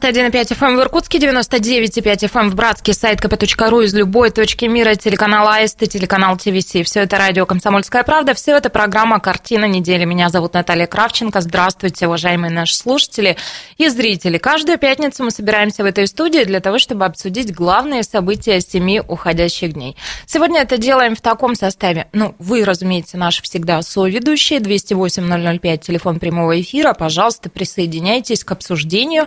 91,5 FM в Иркутске, 99,5 FM в Братске, сайт kp.ru из любой точки мира, телеканал АИСТ и телеканал ТВС. Все это радио «Комсомольская правда», все это программа «Картина недели». Меня зовут Наталья Кравченко. Здравствуйте, уважаемые наши слушатели и зрители. Каждую пятницу мы собираемся в этой студии для того, чтобы обсудить главные события семи уходящих дней. Сегодня это делаем в таком составе. Ну, вы, разумеете, наши всегда соведущие. 208-005, телефон прямого эфира. Пожалуйста, присоединяйтесь к обсуждению.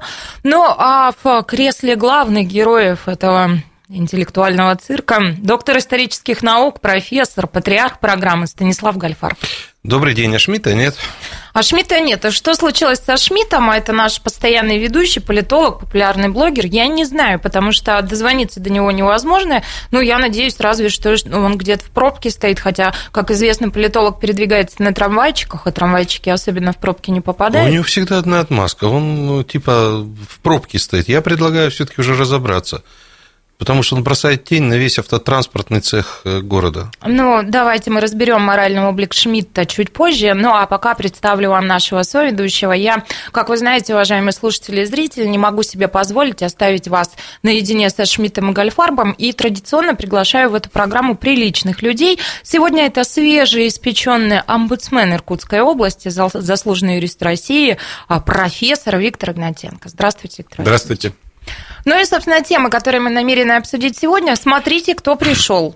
Ну, а в кресле главных героев этого интеллектуального цирка доктор исторических наук, профессор, патриарх программы Станислав Гальфар. Добрый день, а Шмидта нет? А Шмидта нет. А что случилось со Шмидтом? А это наш постоянный ведущий, политолог, популярный блогер. Я не знаю, потому что дозвониться до него невозможно. Ну, я надеюсь, разве что он где-то в пробке стоит, хотя, как известно, политолог передвигается на трамвайчиках, а трамвайчики особенно в пробки не попадают. У него всегда одна отмазка. Он, ну, типа, в пробке стоит. Я предлагаю все-таки уже разобраться. Потому что он бросает тень на весь автотранспортный цех э, города. Ну, давайте мы разберем моральный облик Шмидта чуть позже. Ну, а пока представлю вам нашего соведущего. Я, как вы знаете, уважаемые слушатели и зрители, не могу себе позволить оставить вас наедине со Шмидтом и Гольфарбом и традиционно приглашаю в эту программу приличных людей. Сегодня это свежий испеченный омбудсмен Иркутской области, заслуженный юрист России, а, профессор Виктор Игнатенко. Здравствуйте, Виктор Здравствуйте. Ну и, собственно, тема, которую мы намерены обсудить сегодня. Смотрите, кто пришел.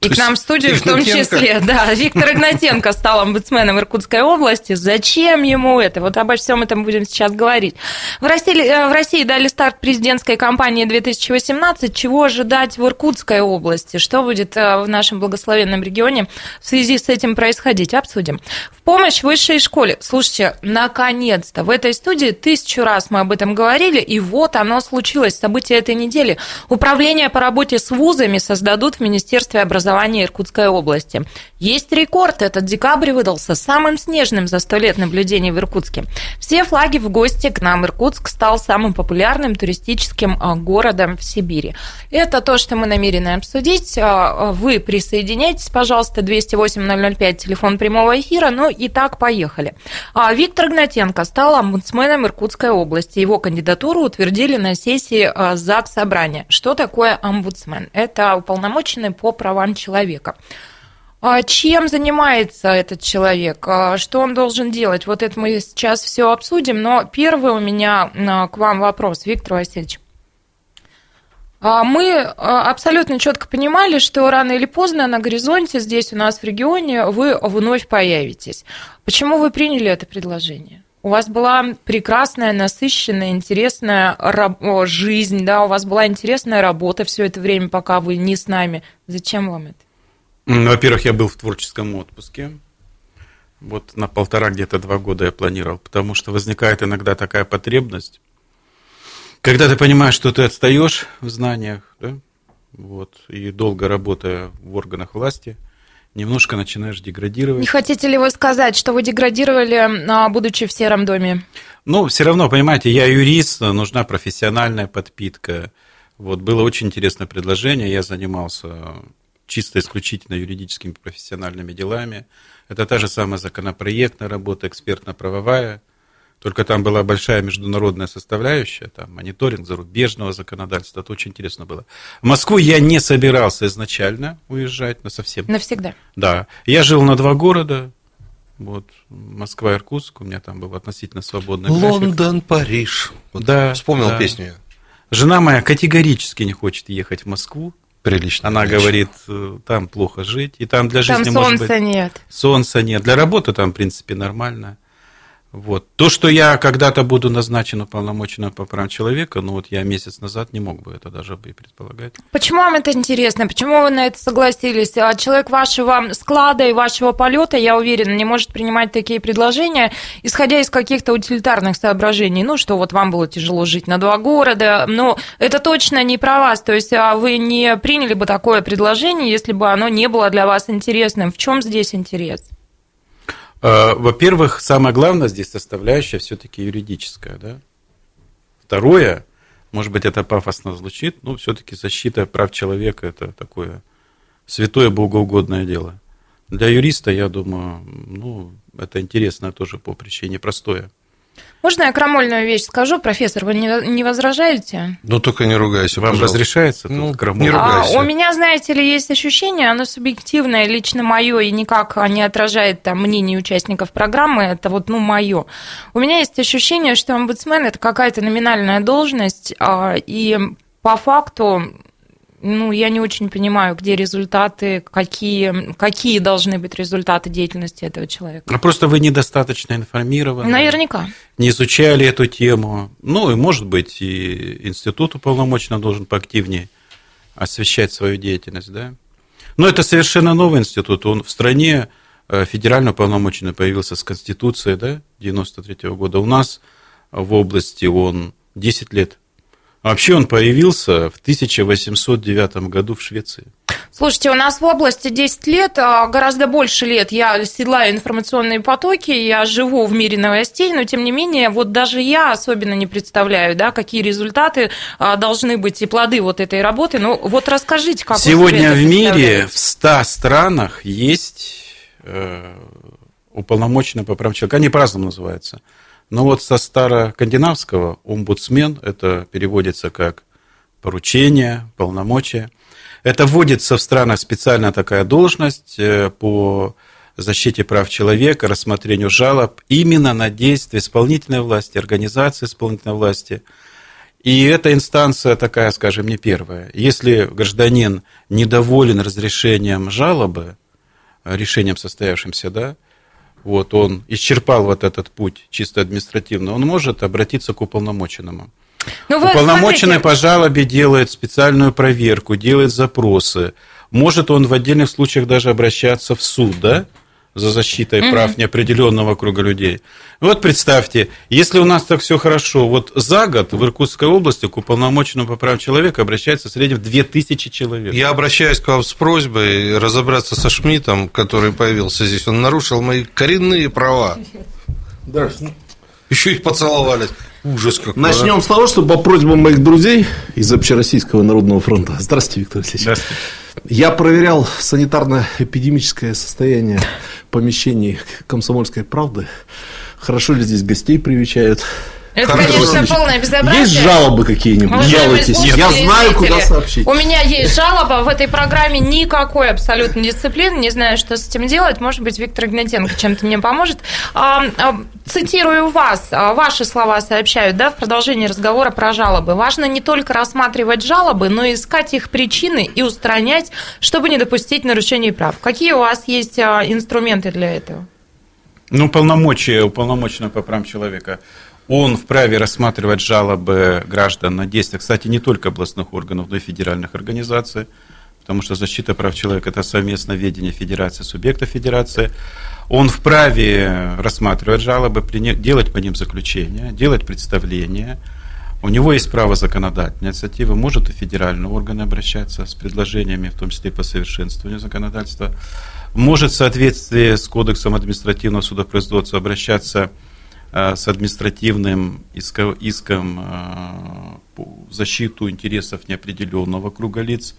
И к нам в студию в том числе, да, Виктор Игнатенко стал омбудсменом Иркутской области. Зачем ему это? Вот обо всем этом будем сейчас говорить. В России, э, в России дали старт президентской кампании 2018. Чего ожидать в Иркутской области? Что будет э, в нашем благословенном регионе в связи с этим происходить? Обсудим. В помощь высшей школе. Слушайте, наконец-то в этой студии тысячу раз мы об этом говорили, и вот оно случилось, событие этой недели. Управление по работе с вузами создадут в Министерстве образования образования Иркутской области. Есть рекорд. Этот декабрь выдался самым снежным за сто лет наблюдений в Иркутске. Все флаги в гости к нам. Иркутск стал самым популярным туристическим а, городом в Сибири. Это то, что мы намерены обсудить. А, вы присоединяйтесь, пожалуйста, 208-005, телефон прямого эфира. Ну и так, поехали. А, Виктор Гнатенко стал омбудсменом Иркутской области. Его кандидатуру утвердили на сессии ЗАГС Собрания. Что такое омбудсмен? Это уполномоченный по правам человека. А чем занимается этот человек? А что он должен делать? Вот это мы сейчас все обсудим. Но первый у меня а, к вам вопрос, Виктор Васильевич. Мы абсолютно четко понимали, что рано или поздно на горизонте здесь у нас в регионе вы вновь появитесь. Почему вы приняли это предложение? У вас была прекрасная, насыщенная, интересная жизнь, да, у вас была интересная работа все это время, пока вы не с нами. Зачем вам это? Во-первых, я был в творческом отпуске. Вот на полтора где-то два года я планировал, потому что возникает иногда такая потребность, когда ты понимаешь, что ты отстаешь в знаниях, да, вот, и долго работая в органах власти, немножко начинаешь деградировать. Не хотите ли вы сказать, что вы деградировали, а, будучи в сером доме? Ну, все равно, понимаете, я юрист, нужна профессиональная подпитка. Вот, было очень интересное предложение, я занимался чисто исключительно юридическими профессиональными делами. Это та же самая законопроектная работа, экспертно-правовая, только там была большая международная составляющая, там мониторинг зарубежного законодательства, это очень интересно было. В Москву я не собирался изначально уезжать, но совсем. Навсегда? Да. Я жил на два города, вот, Москва, Иркутск, у меня там был относительно свободный Лондон, график. Париж. Вот да. Вспомнил да. песню. Жена моя категорически не хочет ехать в Москву. Прилично. Она прилично. говорит, э, там плохо жить, и там для жизни там может солнца быть... нет. Солнца нет. Для работы там, в принципе, нормально. Вот. То, что я когда-то буду назначен уполномоченным по правам человека, ну вот я месяц назад не мог бы это даже и предполагать. Почему вам это интересно? Почему вы на это согласились? А человек вашего склада и вашего полета, я уверена, не может принимать такие предложения, исходя из каких-то утилитарных соображений. Ну, что вот вам было тяжело жить на два города. Ну, это точно не про вас. То есть а вы не приняли бы такое предложение, если бы оно не было для вас интересным. В чем здесь интерес? Э, во-первых, самое главное здесь составляющая все-таки юридическая. Да? Второе, может быть, это пафосно звучит, но все-таки защита прав человека это такое святое богоугодное дело. Для юриста, я думаю, ну, это интересное тоже поприще, непростое. Можно я крамольную вещь скажу, профессор, вы не, не возражаете? Ну, только не ругайся, Вам пожалуйста. разрешается ну, крамольную? не ругайся. А, у меня, знаете ли, есть ощущение, оно субъективное, лично мое, и никак не отражает там мнение участников программы, это вот, ну, мое. У меня есть ощущение, что омбудсмен – это какая-то номинальная должность, а, и по факту ну, я не очень понимаю, где результаты, какие, какие должны быть результаты деятельности этого человека. А просто вы недостаточно информированы. Наверняка. Не изучали эту тему. Ну, и, может быть, и институт уполномоченно должен поактивнее освещать свою деятельность, да? Но это совершенно новый институт. Он в стране э, федерально уполномоченный появился с Конституцией, да, 93 -го года. У нас в области он 10 лет Вообще он появился в 1809 году в Швеции. Слушайте, у нас в области 10 лет, а гораздо больше лет я седлаю информационные потоки, я живу в мире новостей, но тем не менее, вот даже я особенно не представляю, да, какие результаты а, должны быть и плоды вот этой работы. Ну, вот расскажите, как Сегодня в мире в 100 странах есть э, уполномоченный по правам человека. Они по-разному называются. Но вот со старокандинавского омбудсмен, это переводится как поручение, полномочия. Это вводится в странах специально такая должность э, по защите прав человека, рассмотрению жалоб именно на действия исполнительной власти, организации исполнительной власти. И эта инстанция такая, скажем, не первая. Если гражданин недоволен разрешением жалобы, решением состоявшимся, да, вот он исчерпал вот этот путь чисто административно, он может обратиться к уполномоченному. Ну, Уполномоченный смотрите... по жалобе делает специальную проверку, делает запросы. Может он в отдельных случаях даже обращаться в суд, да? За защитой угу. прав неопределенного круга людей. Вот представьте, если у нас так все хорошо, вот за год в Иркутской области к уполномоченному по правам человека обращается в среднем 2000 человек. Я обращаюсь к вам с просьбой разобраться со Шмидтом, который появился здесь. Он нарушил мои коренные права. Да. Еще и поцеловались. Ужас какой. Начнем а? с того, что по просьбам моих друзей из Общероссийского народного фронта. Здравствуйте, Виктор Алексеевич. Здравствуйте. Я проверял санитарно-эпидемическое состояние помещений комсомольской правды. Хорошо ли здесь гостей привечают? Это, Хорошо. конечно, полное безобразие. Есть жалобы какие-нибудь? Жалуйтесь. Я знаю, куда сообщить. У меня есть жалоба. В этой программе никакой абсолютно дисциплины. Не знаю, что с этим делать. Может быть, Виктор Игнатенко чем-то мне поможет. А, а, цитирую вас. А, ваши слова сообщают да, в продолжении разговора про жалобы. Важно не только рассматривать жалобы, но и искать их причины и устранять, чтобы не допустить нарушений прав. Какие у вас есть инструменты для этого? Ну, полномочия уполномоченного по правам человека – он вправе рассматривать жалобы граждан на действия, кстати, не только областных органов, но и федеральных организаций, потому что защита прав человека – это совместное ведение федерации, субъекта федерации. Он вправе рассматривать жалобы, делать по ним заключения, делать представления. У него есть право законодательной инициативы, может и федеральные органы обращаться с предложениями, в том числе по совершенствованию законодательства. Может в соответствии с Кодексом административного судопроизводства обращаться с административным иском, э, защиту интересов неопределенного круга лиц.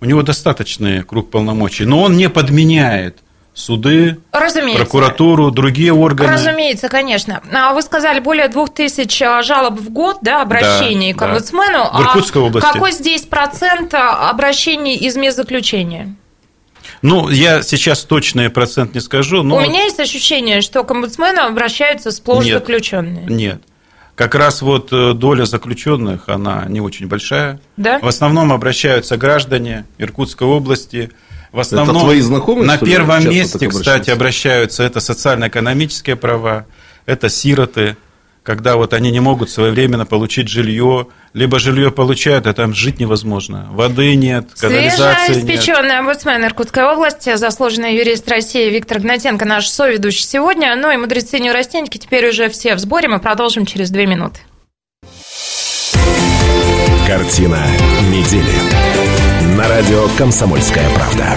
У него достаточный круг полномочий, но он не подменяет суды, Разумеется. прокуратуру, другие органы. Разумеется, конечно. А вы сказали, более двух тысяч э, жалоб в год, да, обращений да, к омбудсмену. Да. В Иркутской а области. Какой здесь процент обращений из заключения? Ну, я сейчас точный процент не скажу, но... У меня есть ощущение, что к омбудсмену обращаются сплошь нет, заключенные. Нет. Как раз вот э, доля заключенных, она не очень большая. Да? В основном обращаются граждане Иркутской области. В основном это твои знакомые, на первом месте, кстати, обращаются это социально-экономические права, это сироты, когда вот они не могут своевременно получить жилье, либо жилье получают, а там жить невозможно. Воды нет, канализации Свежеиспеченный нет. омбудсмен Иркутской области, заслуженный юрист России Виктор Гнатенко, наш соведущий сегодня. Ну и мудрецы Неурастеньки теперь уже все в сборе. Мы продолжим через две минуты. Картина недели. На радио «Комсомольская правда».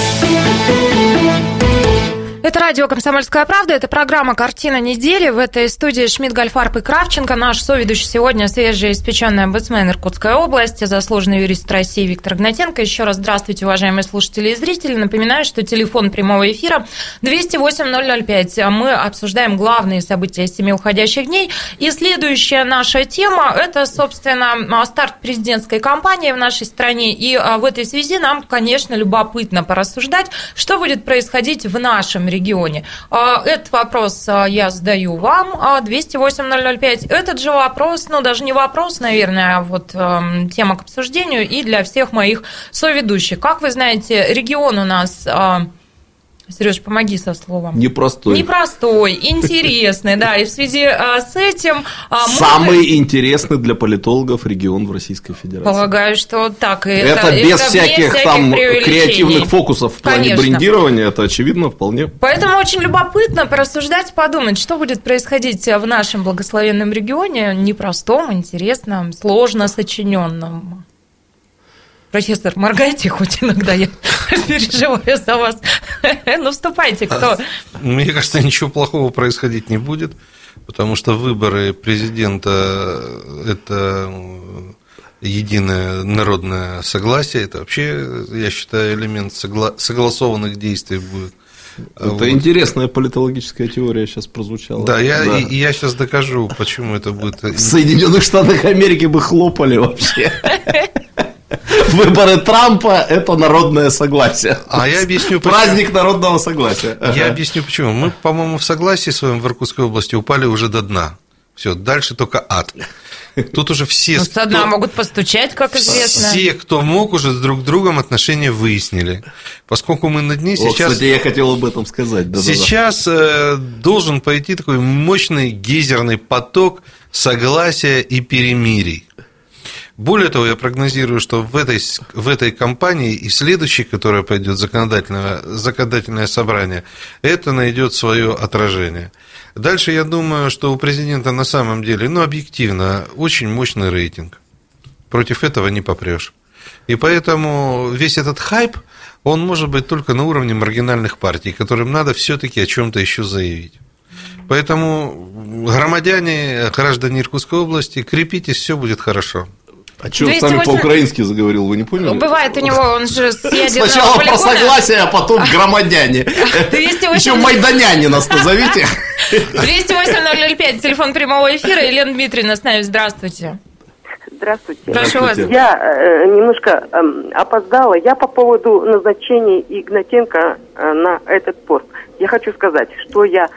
Это радио «Комсомольская правда», это программа «Картина недели». В этой студии Шмидт, Гольфарб и Кравченко. Наш соведущий сегодня свежеиспеченный омбудсмен Иркутской области, заслуженный юрист России Виктор Гнатенко. Еще раз здравствуйте, уважаемые слушатели и зрители. Напоминаю, что телефон прямого эфира 208-005. Мы обсуждаем главные события семи уходящих дней. И следующая наша тема – это, собственно, старт президентской кампании в нашей стране. И а, в этой связи нам, конечно, любопытно порассуждать, что будет происходить в нашем регионе. А, этот вопрос а, я задаю вам, 208-005. А, Этот же вопрос, ну, даже не вопрос, наверное, а вот тема к обсуждению и для всех моих соведущих. Как вы знаете, регион у нас Сереж, помоги со словом. Непростой. Непростой, интересный, да. И в связи а, с этим... А, Самый мы... интересный для политологов регион в Российской Федерации. Полагаю, что так. Это, это без это всяких там креативных фокусов в плане Конечно. брендирования, это очевидно вполне. Поэтому очень любопытно порассуждать, подумать, что будет происходить в нашем благословенном регионе, непростом, интересном, сложно сочиненном. Профессор, моргайте хоть иногда, я переживаю за вас. Ну, вступайте, кто? Мне кажется, ничего плохого происходить не будет, потому что выборы президента – это единое народное согласие, это вообще, я считаю, элемент согла- согласованных действий будет. Это вот. интересная политологическая теория сейчас прозвучала. Да, я, да. И, я сейчас докажу, почему это будет. В Соединенных Штатах Америки бы хлопали вообще. Выборы Трампа – это народное согласие. А я объясню, почему. Праздник народного согласия. Я объясню, почему. Мы, по-моему, в согласии своем в Иркутской области упали уже до дна. Все, дальше только ад. Тут уже все... Ну, со дна могут постучать, как известно. Все, кто мог, уже друг с другом отношения выяснили. Поскольку мы на дне сейчас... О, кстати, я хотел об этом сказать. Да, сейчас да, да. должен пойти такой мощный гейзерный поток согласия и перемирий. Более того, я прогнозирую, что в этой, в этой кампании и следующей, которая пойдет законодательное, законодательное собрание, это найдет свое отражение. Дальше я думаю, что у президента на самом деле, ну, объективно, очень мощный рейтинг. Против этого не попрешь. И поэтому весь этот хайп, он может быть только на уровне маргинальных партий, которым надо все-таки о чем-то еще заявить. Поэтому громадяне, граждане Иркутской области, крепитесь, все будет хорошо. А что 208... с нами по-украински заговорил, вы не поняли? Бывает у него, он же Сначала про согласие, а потом громадяне. 208... Еще майданяне нас назовите. 208-005, телефон прямого эфира. Елена Дмитриевна с нами, здравствуйте. Здравствуйте. Прошу вас. Я э, немножко э, опоздала. Я по поводу назначения Игнатенко э, на этот пост. Я хочу сказать, что я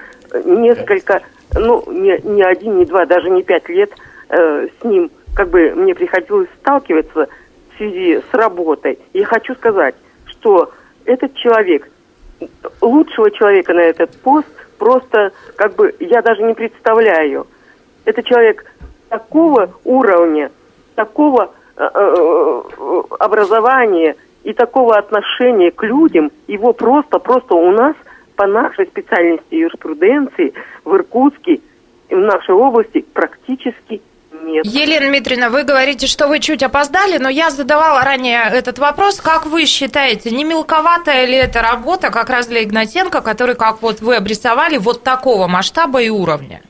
несколько, ну, не, не один, не два, даже не пять лет э, с ним как бы мне приходилось сталкиваться в связи с работой. Я хочу сказать, что этот человек, лучшего человека на этот пост, просто как бы я даже не представляю. Это человек такого уровня, такого э, э, образования и такого отношения к людям, его просто, просто у нас по нашей специальности юриспруденции в Иркутске, в нашей области практически нет. Елена Дмитриевна, вы говорите, что вы чуть опоздали, но я задавала ранее этот вопрос. Как вы считаете, не мелковатая ли эта работа как раз для Игнатенко, который, как вот вы обрисовали, вот такого масштаба и уровня?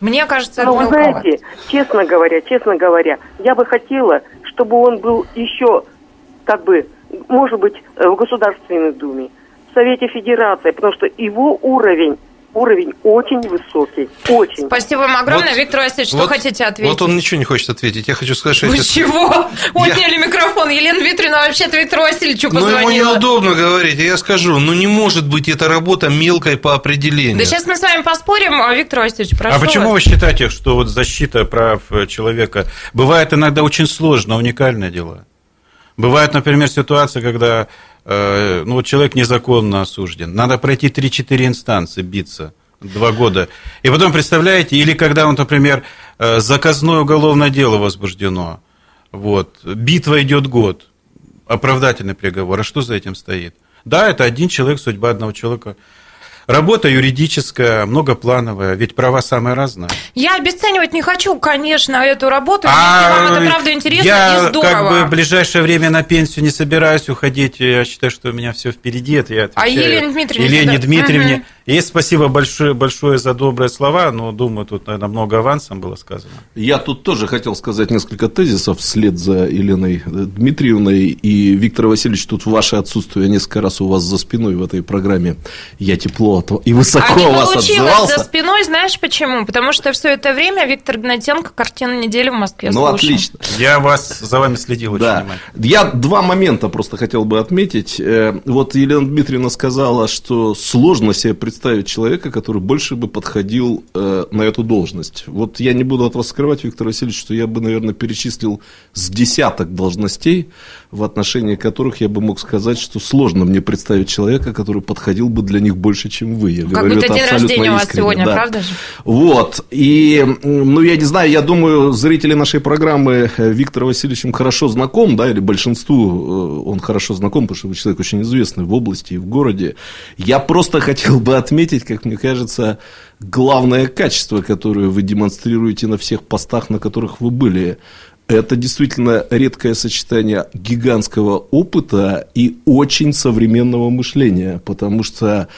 Мне кажется, ну, вы знаете, честно говоря, честно говоря, я бы хотела, чтобы он был еще, как бы, может быть, в Государственной Думе, в Совете Федерации, потому что его уровень уровень очень высокий, очень. Спасибо вам огромное, вот, Виктор Васильевич, что вот, хотите ответить? Вот он ничего не хочет ответить, я хочу сказать, что... Вы чего? Отняли я... микрофон, Елена Викторовна вообще-то Виктору Васильевичу позвонила. Ну, ему неудобно говорить, я скажу, ну, не может быть эта работа мелкой по определению. Да сейчас мы с вами поспорим, а Виктор Васильевич, прошу А почему вас. вы считаете, что вот защита прав человека бывает иногда очень сложно, уникальное дело? Бывает, например, ситуация, когда Э, ну, вот человек незаконно осужден. Надо пройти 3-4 инстанции, биться два года. И потом, представляете, или когда, он, например, э, заказное уголовное дело возбуждено, вот, битва идет год, оправдательный приговор, а что за этим стоит? Да, это один человек, судьба одного человека – Работа юридическая, многоплановая, ведь права самые разные. Я обесценивать не хочу, конечно, эту работу, а если вам это правда интересно я и здорово. как бы в ближайшее время на пенсию не собираюсь уходить, я считаю, что у меня все впереди, это я отвечаю. А Елене Дмитриевне? Елене Дмитриевне. Угу. И спасибо большое, большое за добрые слова, но думаю, тут, наверное, много авансом было сказано. Я тут тоже хотел сказать несколько тезисов вслед за Еленой Дмитриевной и Виктор Васильевич, тут в ваше отсутствие несколько раз у вас за спиной в этой программе я тепло и высоко а вас отзывался. за спиной, знаешь почему? Потому что все это время Виктор Гнатенко картина недели в Москве Ну, слушал. отлично. Я вас за вами следил очень да. внимательно. Я два момента просто хотел бы отметить. Э, вот Елена Дмитриевна сказала, что сложно себе представить представить человека, который больше бы подходил э, на эту должность. Вот я не буду от вас скрывать, Виктор Васильевич, что я бы, наверное, перечислил с десяток должностей, в отношении которых я бы мог сказать, что сложно мне представить человека, который подходил бы для них больше, чем вы. Я как говорю будто это день рождения у вас искренне, сегодня, да. правда же? Вот. И, ну, я не знаю, я думаю, зрители нашей программы э, Виктор Васильевичем хорошо знаком, да, или большинству э, он хорошо знаком, потому что вы человек очень известный в области и в городе. Я просто хотел бы отметить, как мне кажется, главное качество, которое вы демонстрируете на всех постах, на которых вы были. Это действительно редкое сочетание гигантского опыта и очень современного мышления, потому что,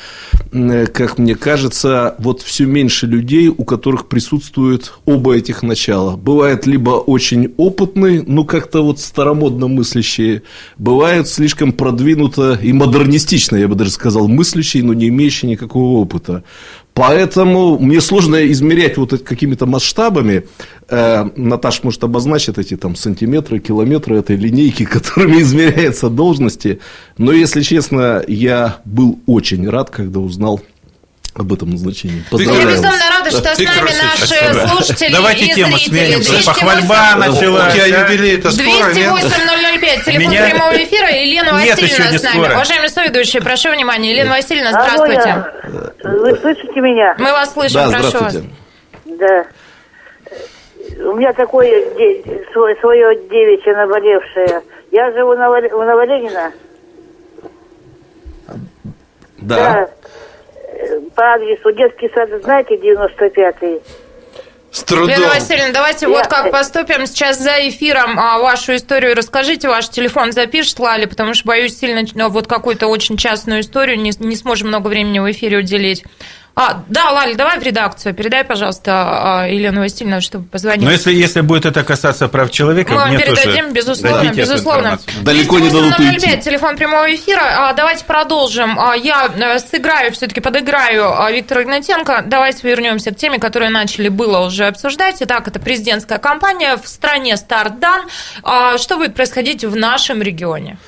как мне кажется, вот все меньше людей, у которых присутствуют оба этих начала. Бывает либо очень опытные, ну как-то вот старомодно мыслящие, бывают слишком продвинуто и модернистично, я бы даже сказал, мыслящие, но не имеющие никакого опыта. Поэтому мне сложно измерять вот какими-то масштабами. Э, Наташа может обозначить эти там сантиметры, километры этой линейки, которыми измеряются должности. Но, если честно, я был очень рад, когда узнал об этом назначении. Поздравляю Я безумно рада, что с нами наши слушатели Давайте и тему зрители. сменим. Похвальба началась. У тебя юбилей-то скоро, 208-005, телефон Меня... прямого эфира. Елена Нет, Васильевна с нами. скоро. Уважаемые соведущие, прошу внимания. Елена Васильевна, здравствуйте. Алло, вы слышите меня? Мы вас слышим, Да, прошу вас. Да. У меня такое де- свое, свое девичье наболевшее. Я живу на, Вал- у Новоленина. Да. Э, По адресу детский сад, знаете, 95-й. С трудом. Елена Васильевна, давайте Я- вот как поступим. Сейчас за эфиром а, вашу историю расскажите. Ваш телефон запишет, Лали, потому что, боюсь, сильно ну, вот какую-то очень частную историю не, не сможем много времени в эфире уделить. А, да, Лали, давай в редакцию. Передай, пожалуйста, а, Елену Васильевну, чтобы позвонить. Но если, если будет это касаться прав человека, Мы вам мне передадим, тоже безусловно, безусловно. Далеко не дадут 208-005, уйти. телефон прямого эфира. А, Давайте продолжим. А, Я э, сыграю, все-таки подыграю а, Виктора Игнатенко. Давайте вернемся к теме, которую начали было уже обсуждать. Итак, это президентская кампания в стране старт дан. А, Что будет происходить в нашем регионе?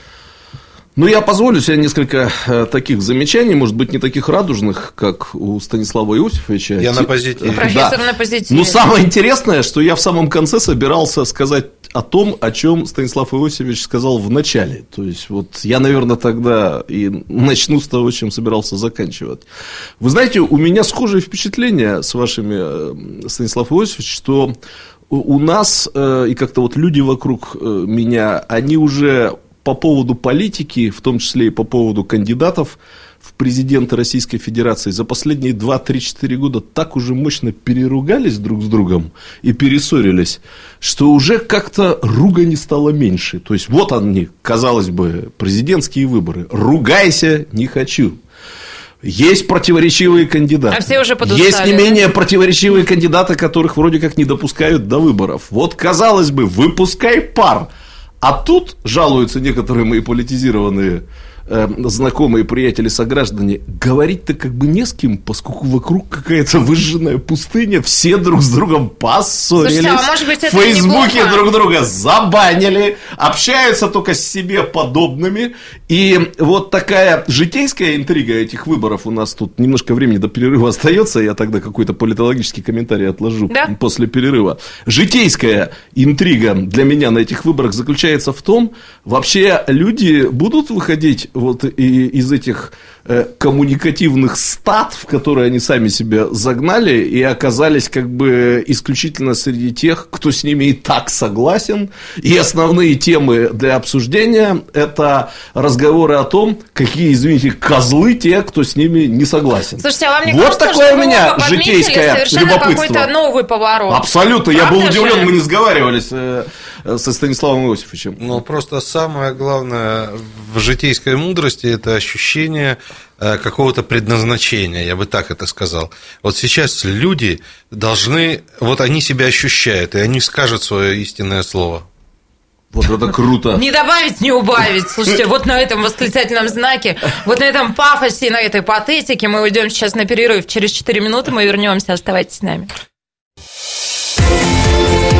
Ну, я позволю себе несколько э, таких замечаний, может быть, не таких радужных, как у Станислава Иосифовича. Я на позитиве. Профессор на позитиве. Ну, самое интересное, что я в самом конце собирался сказать о том, о чем Станислав Иосифович сказал в начале. То есть, вот я, наверное, тогда и начну с того, чем собирался заканчивать. Вы знаете, у меня схожее впечатление с вашими, э, Станислав Иосифович, что у нас э, и как-то вот люди вокруг меня, они уже по поводу политики, в том числе и по поводу кандидатов в президенты Российской Федерации за последние 2-3-4 года так уже мощно переругались друг с другом и перессорились, что уже как-то ругани стало меньше. То есть вот они, казалось бы, президентские выборы. Ругайся, не хочу. Есть противоречивые кандидаты. А все уже подустали, Есть не менее противоречивые кандидаты, которых вроде как не допускают до выборов. Вот, казалось бы, выпускай пар. А тут жалуются некоторые мои политизированные э, знакомые, приятели, сограждане, говорить-то как бы не с кем, поскольку вокруг какая-то выжженная пустыня, все друг с другом поссорились, Слушайте, а может быть, в Фейсбуке друг друга забанили, общаются только с себе подобными, и вот такая житейская интрига этих выборов у нас тут немножко времени до перерыва остается, я тогда какой-то политологический комментарий отложу Да? после перерыва. Житейская интрига для меня на этих выборах заключается в том, вообще люди будут выходить вот и- из этих э, коммуникативных стад, в которые они сами себя загнали и оказались как бы исключительно среди тех, кто с ними и так согласен. И основные темы для обсуждения – это разговоры о том, какие, извините, козлы те, кто с ними не согласен. Слушайте, а вам не вот кажется, такое что у меня житейское совершенно любопытство. какой-то новый поворот? Абсолютно, я был Правда удивлен, же? мы не сговаривались. Э, со Станиславом Иосифовичем. Ну, просто самое главное в житейской мудрости – это ощущение какого-то предназначения, я бы так это сказал. Вот сейчас люди должны, вот они себя ощущают, и они скажут свое истинное слово. Вот это круто. Не добавить, не убавить. Слушайте, вот на этом восклицательном знаке, вот на этом пафосе, на этой патетике мы уйдем сейчас на перерыв. Через 4 минуты мы вернемся. Оставайтесь с нами.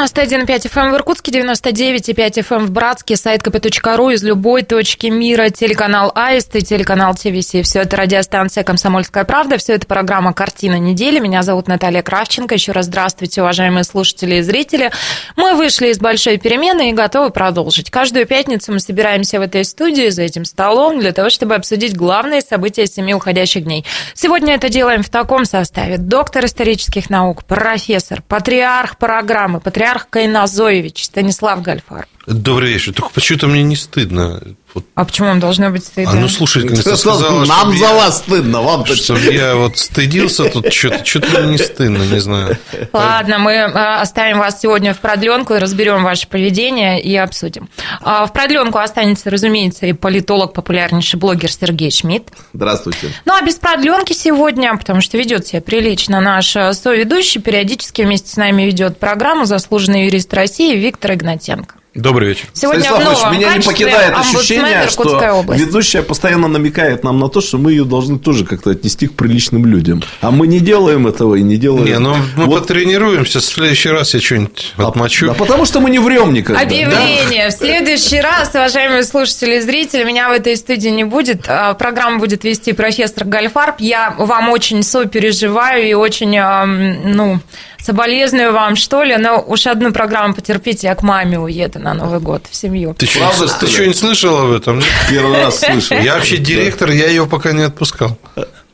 91,5 FM в Иркутске, 99,5 FM в Братске, сайт kp.ru из любой точки мира, телеканал Аист и телеканал ТВС. Все это радиостанция «Комсомольская правда», все это программа «Картина недели». Меня зовут Наталья Кравченко. Еще раз здравствуйте, уважаемые слушатели и зрители. Мы вышли из большой перемены и готовы продолжить. Каждую пятницу мы собираемся в этой студии за этим столом для того, чтобы обсудить главные события семи уходящих дней. Сегодня это делаем в таком составе. Доктор исторических наук, профессор, патриарх программы, патриарх Кайназоевич Станислав Гальфар. Добрый вечер. Только почему-то мне не стыдно. Вот. А почему вам должно быть стыдно? А ну слушай, ты сказала, нам за я, вас стыдно, вам Чтобы я вот стыдился тут, что-то что не стыдно, не знаю. Ладно, мы а, оставим вас сегодня в продленку и разберем ваше поведение и обсудим. А, в продленку останется, разумеется, и политолог, популярнейший блогер Сергей Шмидт. Здравствуйте. Ну а без продленки сегодня, потому что ведет себя прилично наш соведущий, периодически вместе с нами ведет программу заслуженный юрист России Виктор Игнатенко. Добрый вечер. Сегодня Станислав меня не покидает ощущение, что ведущая постоянно намекает нам на то, что мы ее должны тоже как-то отнести к приличным людям. А мы не делаем этого и не делаем. Не, ну мы вот. потренируемся, в следующий раз я что-нибудь а, отмочу. Да, потому что мы не врем никогда. Объявление. Да? В следующий раз, уважаемые слушатели и зрители, меня в этой студии не будет. А, программу будет вести профессор Гальфарб. Я вам очень сопереживаю и очень, ну, соболезную вам, что ли, но уж одну программу потерпите, я к маме уеду на Новый год в семью. Ты, Правда, что, ты что-нибудь слышал об этом? Первый раз слышал. Я вообще директор, я ее пока не отпускал.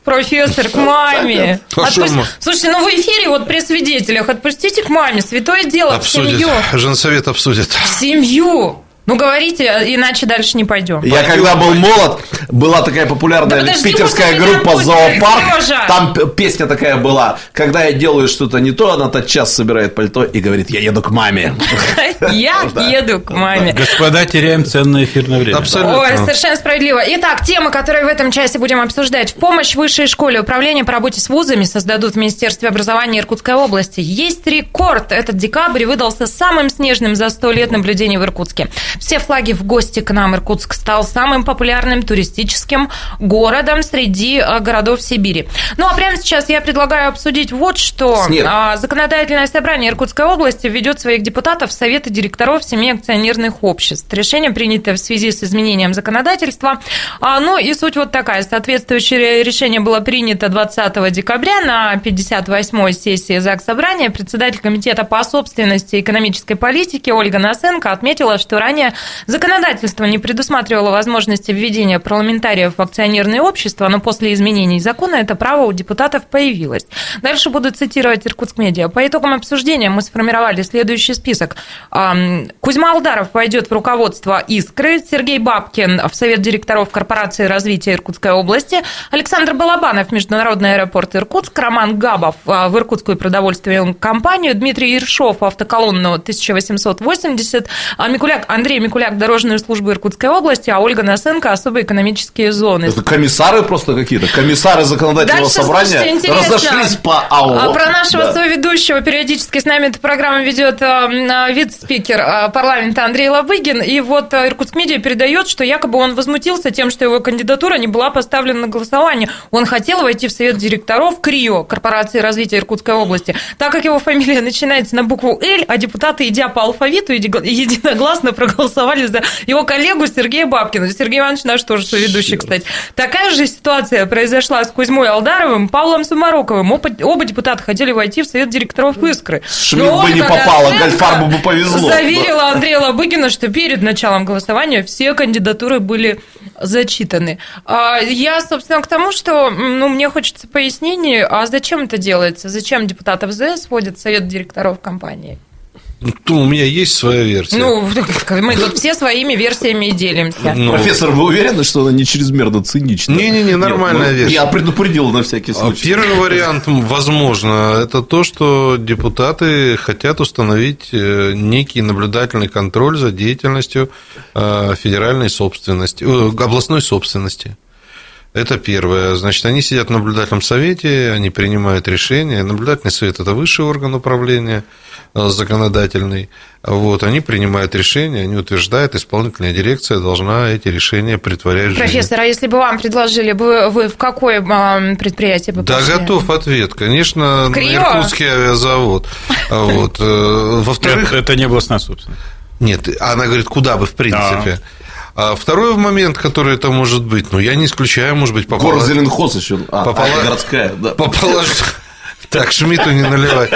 Профессор, к маме. Отпусти... Слушайте, ну в эфире вот при свидетелях отпустите к маме. Святое дело обсудит. в семью. Женсовет обсудит. В семью. Ну, говорите, иначе дальше не пойдем. Я пойдем, когда был молод, была такая популярная да питерская группа «Зоопарк». Там песня такая была. Когда я делаю что-то не то, она тотчас собирает пальто и говорит, я еду к маме. Я еду к маме. Господа, теряем ценное эфирное время. Абсолютно. Ой, совершенно справедливо. Итак, темы, которые в этом часе будем обсуждать. В помощь высшей школе управления по работе с вузами создадут в Министерстве образования Иркутской области. Есть рекорд. Этот декабрь выдался самым снежным за сто лет наблюдений в Иркутске. Все флаги в гости к нам. Иркутск стал самым популярным туристическим городом среди э, городов Сибири. Ну, а прямо сейчас я предлагаю обсудить вот что. Снег. А, законодательное собрание Иркутской области введет своих депутатов в советы директоров семи акционерных обществ. Решение принято в связи с изменением законодательства. А, ну, и суть вот такая. Соответствующее решение было принято 20 декабря на 58-й сессии ЗАГС Собрания. Председатель комитета по собственности и экономической политике Ольга Насенко отметила, что ранее законодательство не предусматривало возможности введения парламентариев в акционерные общества, но после изменений закона это право у депутатов появилось. Дальше буду цитировать Иркутск Медиа. По итогам обсуждения мы сформировали следующий список. Кузьма Алдаров войдет в руководство «Искры», Сергей Бабкин в Совет директоров Корпорации развития Иркутской области, Александр Балабанов Международный аэропорт Иркутск, Роман Габов а, в Иркутскую продовольственную компанию, Дмитрий Ершов в автоколонну 1880, а Микуляк Андрей Андрей Микуляк, дорожную службу Иркутской области, а Ольга Насенко, особые экономические зоны. Это комиссары просто какие-то, комиссары законодательного Дальше, собрания слушайте, разошлись по АО. А про нашего да. соведущего периодически с нами эту программу ведет а, вице-спикер парламента Андрей Лобыгин, и вот Иркутск Медиа передает, что якобы он возмутился тем, что его кандидатура не была поставлена на голосование. Он хотел войти в совет директоров КРИО, Корпорации развития Иркутской области, так как его фамилия начинается на букву «Л», а депутаты, идя по алфавиту, единогласно проголосовали проголосовали за его коллегу Сергея Бабкина. Сергей Иванович наш тоже соведущий, кстати. Такая же ситуация произошла с Кузьмой Алдаровым, Павлом Самароковым. Оба, оба депутата хотели войти в совет директоров «Искры». Шмидт бы не попала, Гольфарбу бы повезло. Заверила Андрея Лобыгина, что перед началом голосования все кандидатуры были зачитаны. А, я, собственно, к тому, что ну, мне хочется пояснений, а зачем это делается? Зачем депутатов ЗС вводят в совет директоров компании? Ну, у меня есть своя версия. Ну, мы тут все своими версиями и делимся. Ну, Профессор, вы уверены, что она не чрезмерно цинична? Не-не-не, нормальная Нет, ну, версия. Я предупредил на всякий а случай. Первый вариант, возможно, это то, что депутаты хотят установить э, некий наблюдательный контроль за деятельностью э, федеральной собственности, э, областной собственности. Это первое. Значит, они сидят в наблюдательном совете, они принимают решения. Наблюдательный совет – это высший орган управления – Э, законодательный, вот, они принимают решения, они утверждают, исполнительная дирекция должна эти решения притворять в. Профессор, а если бы вам предложили, бы вы в какое предприятие бы Да, пошли? готов ответ. Конечно, Иркутский авиазавод. Вот. Э, во-вторых... Это не областная собственность. Нет, она говорит, куда бы, в принципе. А второй момент, который это может быть, ну, я не исключаю, может быть, попала... Город Зеленхоз еще, а, попала... а городская, да. По так, Шмидту не наливай.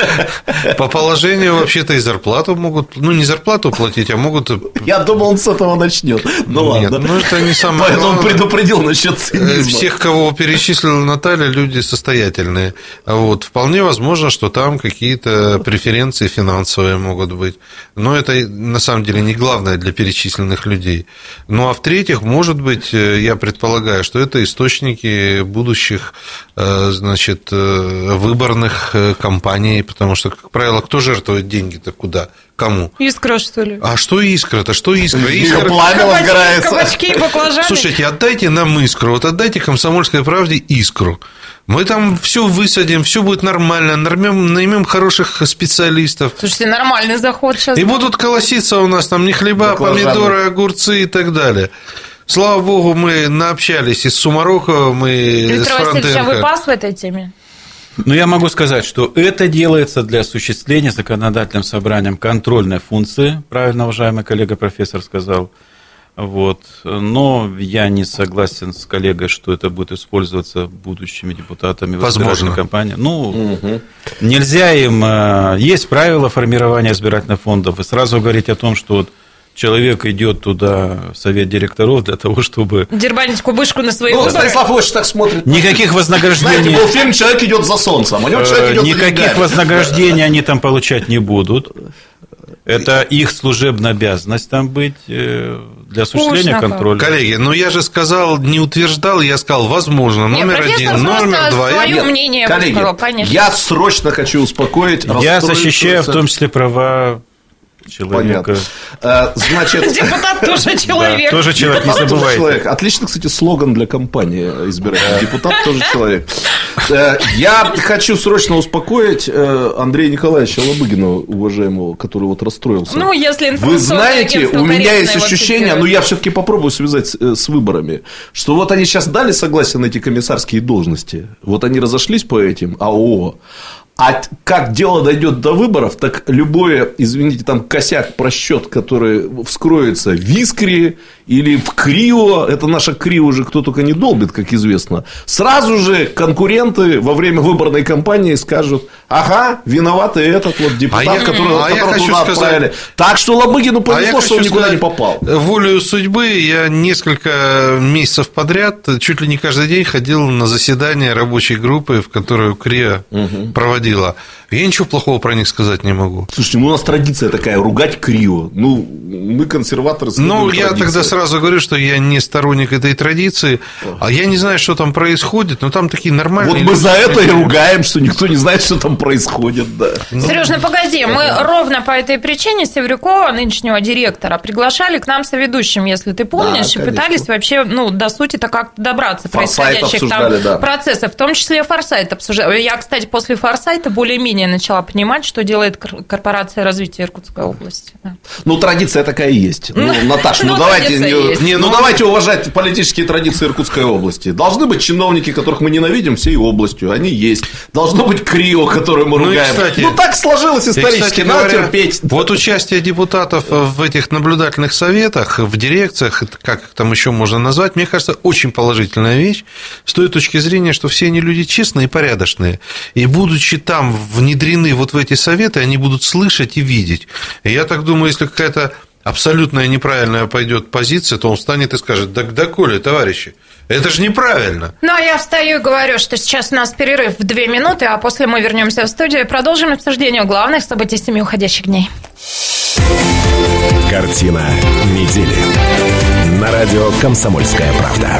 По положению вообще-то и зарплату могут, ну не зарплату платить, а могут... Я думал, он с этого начнет. Ну Нет, ладно. ну это не самое Поэтому он предупредил насчет цинизма. Всех, кого перечислила Наталья, люди состоятельные. Вот, вполне возможно, что там какие-то преференции финансовые могут быть. Но это на самом деле не главное для перечисленных людей. Ну а в-третьих, может быть, э, я предполагаю, что это источники будущих, э, значит, э, выборных иностранных э, компаний, потому что, как правило, кто жертвует деньги-то куда? Кому? Искра, что ли? А что искра-то? Что искра? Искра пламя возгорается. Кабачки и баклажаны. Слушайте, отдайте нам искру. Вот отдайте комсомольской правде искру. Мы там все высадим, все будет нормально, наймем, наймем хороших специалистов. Слушайте, нормальный заход сейчас. И будут колоситься у нас там не хлеба, Баклажаны. помидоры, огурцы и так далее. Слава богу, мы наобщались и с Сумароковым, и Виктор с Франтенко. Виктор Васильевич, а вы пас в этой теме? Но я могу сказать, что это делается для осуществления законодательным собранием контрольной функции, правильно уважаемый коллега профессор сказал. Вот. Но я не согласен с коллегой, что это будет использоваться будущими депутатами в избирательной кампании. Ну, угу. нельзя им... Э, есть правила формирования избирательных фондов, и сразу говорить о том, что вот человек идет туда, в совет директоров, для того, чтобы... Дербанить кубышку на свои ну, выборы. Станислав Ильич так смотрит. Никаких вознаграждений... Знаете, был фильм «Человек идет за солнцем», а него человек идет Никаких вознаграждений они там получать не будут. Это их служебная обязанность там быть э, для осуществления контроля. Коллеги, ну я же сказал, не утверждал, я сказал, возможно, номер Нет, один, номер два. Свое я... мнение Коллеги, конечно. я срочно хочу успокоить. Я защищаю в том числе права человека. Понятно. Значит... Депутат тоже человек. тоже человек, не забывайте. Отлично, кстати, слоган для компании избирательный. Депутат тоже человек. Э, я хочу срочно успокоить э, Андрея Николаевича Лобыгина, уважаемого, который вот расстроился. Ну, если Вы знаете, у меня есть ощущение, ну, я все-таки попробую связать э, с выборами, что вот они сейчас дали согласие на эти комиссарские должности, вот они разошлись по этим АО, а как дело дойдет до выборов, так любое, извините, там косяк, просчет, который вскроется в Искре или в Крио, это наша Крио уже кто только не долбит, как известно, сразу же конкуренты во время выборной кампании скажут, ага, виноватый этот вот депутат, а я, который, а которого туда сказать... отправили. Так что Лобыгину повезло, а что он никуда сказать, не попал. Волею судьбы я несколько месяцев подряд, чуть ли не каждый день ходил на заседание рабочей группы, в которую Крио угу. проводил происходило. Я ничего плохого про них сказать не могу. Слушайте, ну у нас традиция такая, ругать Крио. Ну, мы консерваторы. Ну, я традиции. тогда сразу говорю, что я не сторонник этой традиции, а я не знаю, что там происходит, но там такие нормальные... Вот мы за это и ругаем, что никто не знает, что там происходит, да. Ну, Сереж, ну погоди, мы ровно по этой причине Севрюкова, нынешнего директора, приглашали к нам соведущим, если ты помнишь, да, и пытались вообще, ну, до сути-то как-то добраться форсайт происходящих там да. процессов, в том числе форсайт обсуждали. Я, кстати, после форсайта сайта, более-менее начала понимать, что делает корпорация развития Иркутской области. Да. Ну, традиция такая и есть. Ну, ну Наташа, ну, ну давайте, не, ну, ну давайте уважать политические традиции Иркутской области. Должны быть чиновники, которых мы ненавидим всей областью, они есть. Должно быть Крио, которое мы ругаем. Ну, кстати, ну так сложилось исторически, кстати, надо говоря, терпеть. Вот участие депутатов в этих наблюдательных советах, в дирекциях, как там еще можно назвать, мне кажется, очень положительная вещь с той точки зрения, что все они люди честные и порядочные. И будучи там внедрены вот в эти советы, они будут слышать и видеть. И я так думаю, если какая-то абсолютная неправильная пойдет позиция, то он встанет и скажет, да доколе, товарищи, это же неправильно. Ну, а я встаю и говорю, что сейчас у нас перерыв в две минуты, а после мы вернемся в студию и продолжим обсуждение главных событий семи уходящих дней. Картина недели. На радио «Комсомольская правда».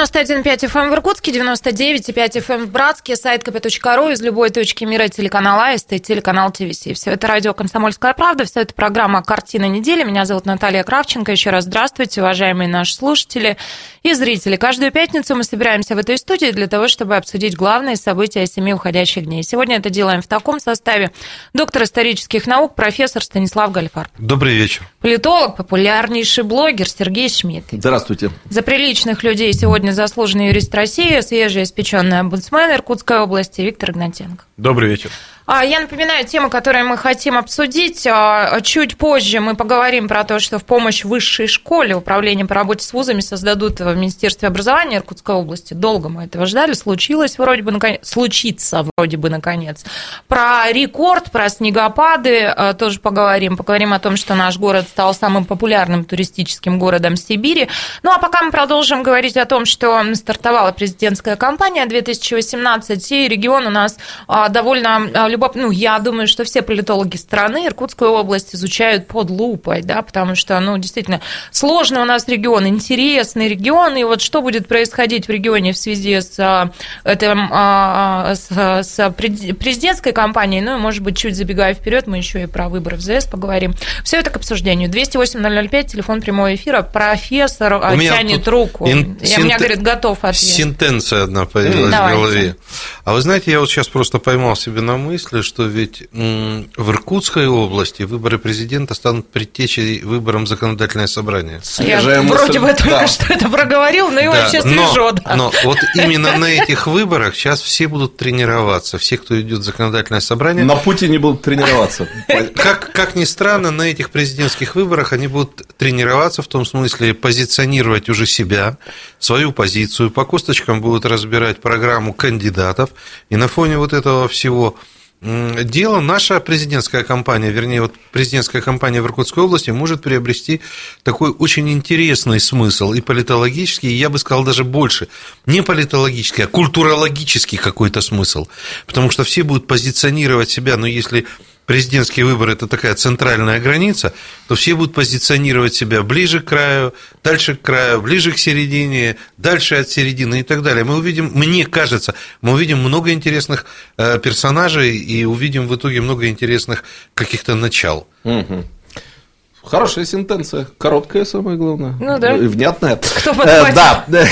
91,5 FM эм в Иркутске, 99,5 FM эм в Братске, сайт kp.ru из любой точки мира, телеканал АИСТ и телеканал ТВС. Все это радио «Комсомольская правда», все это программа «Картина недели». Меня зовут Наталья Кравченко. Еще раз здравствуйте, уважаемые наши слушатели и зрители. Каждую пятницу мы собираемся в этой студии для того, чтобы обсудить главные события семи уходящих дней. Сегодня это делаем в таком составе. Доктор исторических наук, профессор Станислав Гальфар. Добрый вечер. Политолог, популярнейший блогер Сергей Шмидт. Здравствуйте. За приличных людей сегодня заслуженный юрист России, свежеиспеченный омбудсмен Иркутской области Виктор Игнатенко. Добрый вечер. А, я напоминаю, тему, которую мы хотим обсудить. А, чуть позже мы поговорим про то, что в помощь высшей школе управление по работе с вузами создадут в Министерстве образования Иркутской области. Долго мы этого ждали, случилось вроде бы, наконец, случится вроде бы наконец. Про рекорд, про снегопады а, тоже поговорим. Поговорим о том, что наш город стал самым популярным туристическим городом Сибири. Ну, а пока мы продолжим говорить о том, что стартовала президентская кампания 2018, и регион у нас довольно любопытно, ну, я думаю, что все политологи страны Иркутскую область изучают под лупой, да, потому что, ну, действительно, сложный у нас регион, интересный регион, и вот что будет происходить в регионе в связи с, а, этим, а, с, с президентской кампанией, ну, и, может быть, чуть забегая вперед, мы еще и про выборы в ЗС поговорим. Все это к обсуждению. 208-005, телефон прямого эфира, профессор у тянет руку. Ин... Я, синт... меня, говорит, готов ответ. Сентенция одна появилась Давайте. в голове. А вы знаете, я вот сейчас просто поймал себе на мысль, мысли, что ведь в Иркутской области выборы президента станут предтечей выборам законодательное собрание. Я мысль, вроде бы только да. что это проговорил, но и да, вообще свежо. Но, да. но вот именно на этих выборах сейчас все будут тренироваться, все, кто идет в законодательное собрание. На Путине будут тренироваться. Как, как ни странно, на этих президентских выборах они будут тренироваться в том смысле позиционировать уже себя, свою позицию, по косточкам будут разбирать программу кандидатов, и на фоне вот этого всего дело наша президентская кампания, вернее, вот президентская кампания в Иркутской области может приобрести такой очень интересный смысл и политологический, и я бы сказал даже больше, не политологический, а культурологический какой-то смысл, потому что все будут позиционировать себя, но ну, если президентские выборы – это такая центральная граница, то все будут позиционировать себя ближе к краю, дальше к краю, ближе к середине, дальше от середины и так далее. Мы увидим, мне кажется, мы увидим много интересных э, персонажей и увидим в итоге много интересных каких-то начал. Угу. Хорошая сентенция, короткая, самое главное. Ну да. И внятная. Кто э, Да.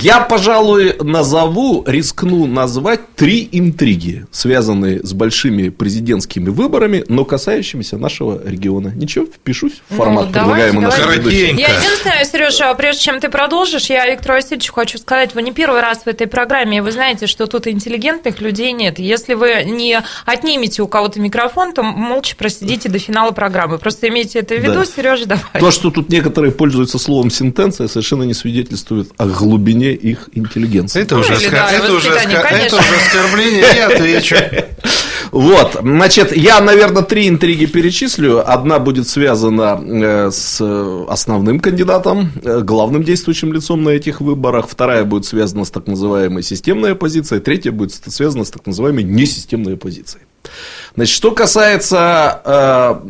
Я, пожалуй, назову, рискну назвать три интриги, связанные с большими президентскими выборами, но касающимися нашего региона. Ничего, впишусь в ну, формат, ну, предлагаемый нашим Я единственное, Сережа, прежде чем ты продолжишь, я Виктору Васильевичу хочу сказать, вы не первый раз в этой программе, и вы знаете, что тут интеллигентных людей нет. Если вы не отнимете у кого-то микрофон, то молча просидите до финала программы. Просто имейте это в виду, да. Сережа, давай. То, что тут некоторые пользуются словом сентенция, совершенно не свидетельствует о глубине их интеллигенции. Это, ну, уже, или, да, это, уже, это уже оскорбление, я отвечу. Вот, значит, я, наверное, три интриги перечислю. Одна будет связана э, с основным кандидатом, э, главным действующим лицом на этих выборах. Вторая будет связана с так называемой системной оппозицией. Третья будет связана с так называемой несистемной оппозицией. Значит, что касается э,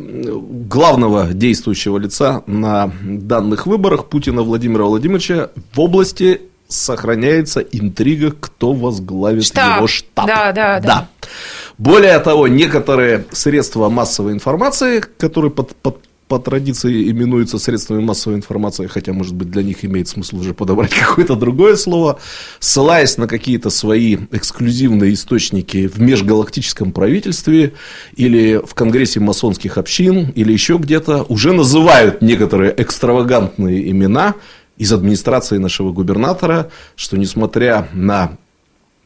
главного действующего лица на данных выборах Путина Владимира Владимировича в области сохраняется интрига, кто возглавит штаб. его штаб. Да, да, да. да. Более того, некоторые средства массовой информации, которые под, под, по традиции именуются средствами массовой информации, хотя, может быть, для них имеет смысл уже подобрать какое-то другое слово, ссылаясь на какие-то свои эксклюзивные источники в межгалактическом правительстве или в Конгрессе масонских общин или еще где-то, уже называют некоторые экстравагантные имена из администрации нашего губернатора, что несмотря на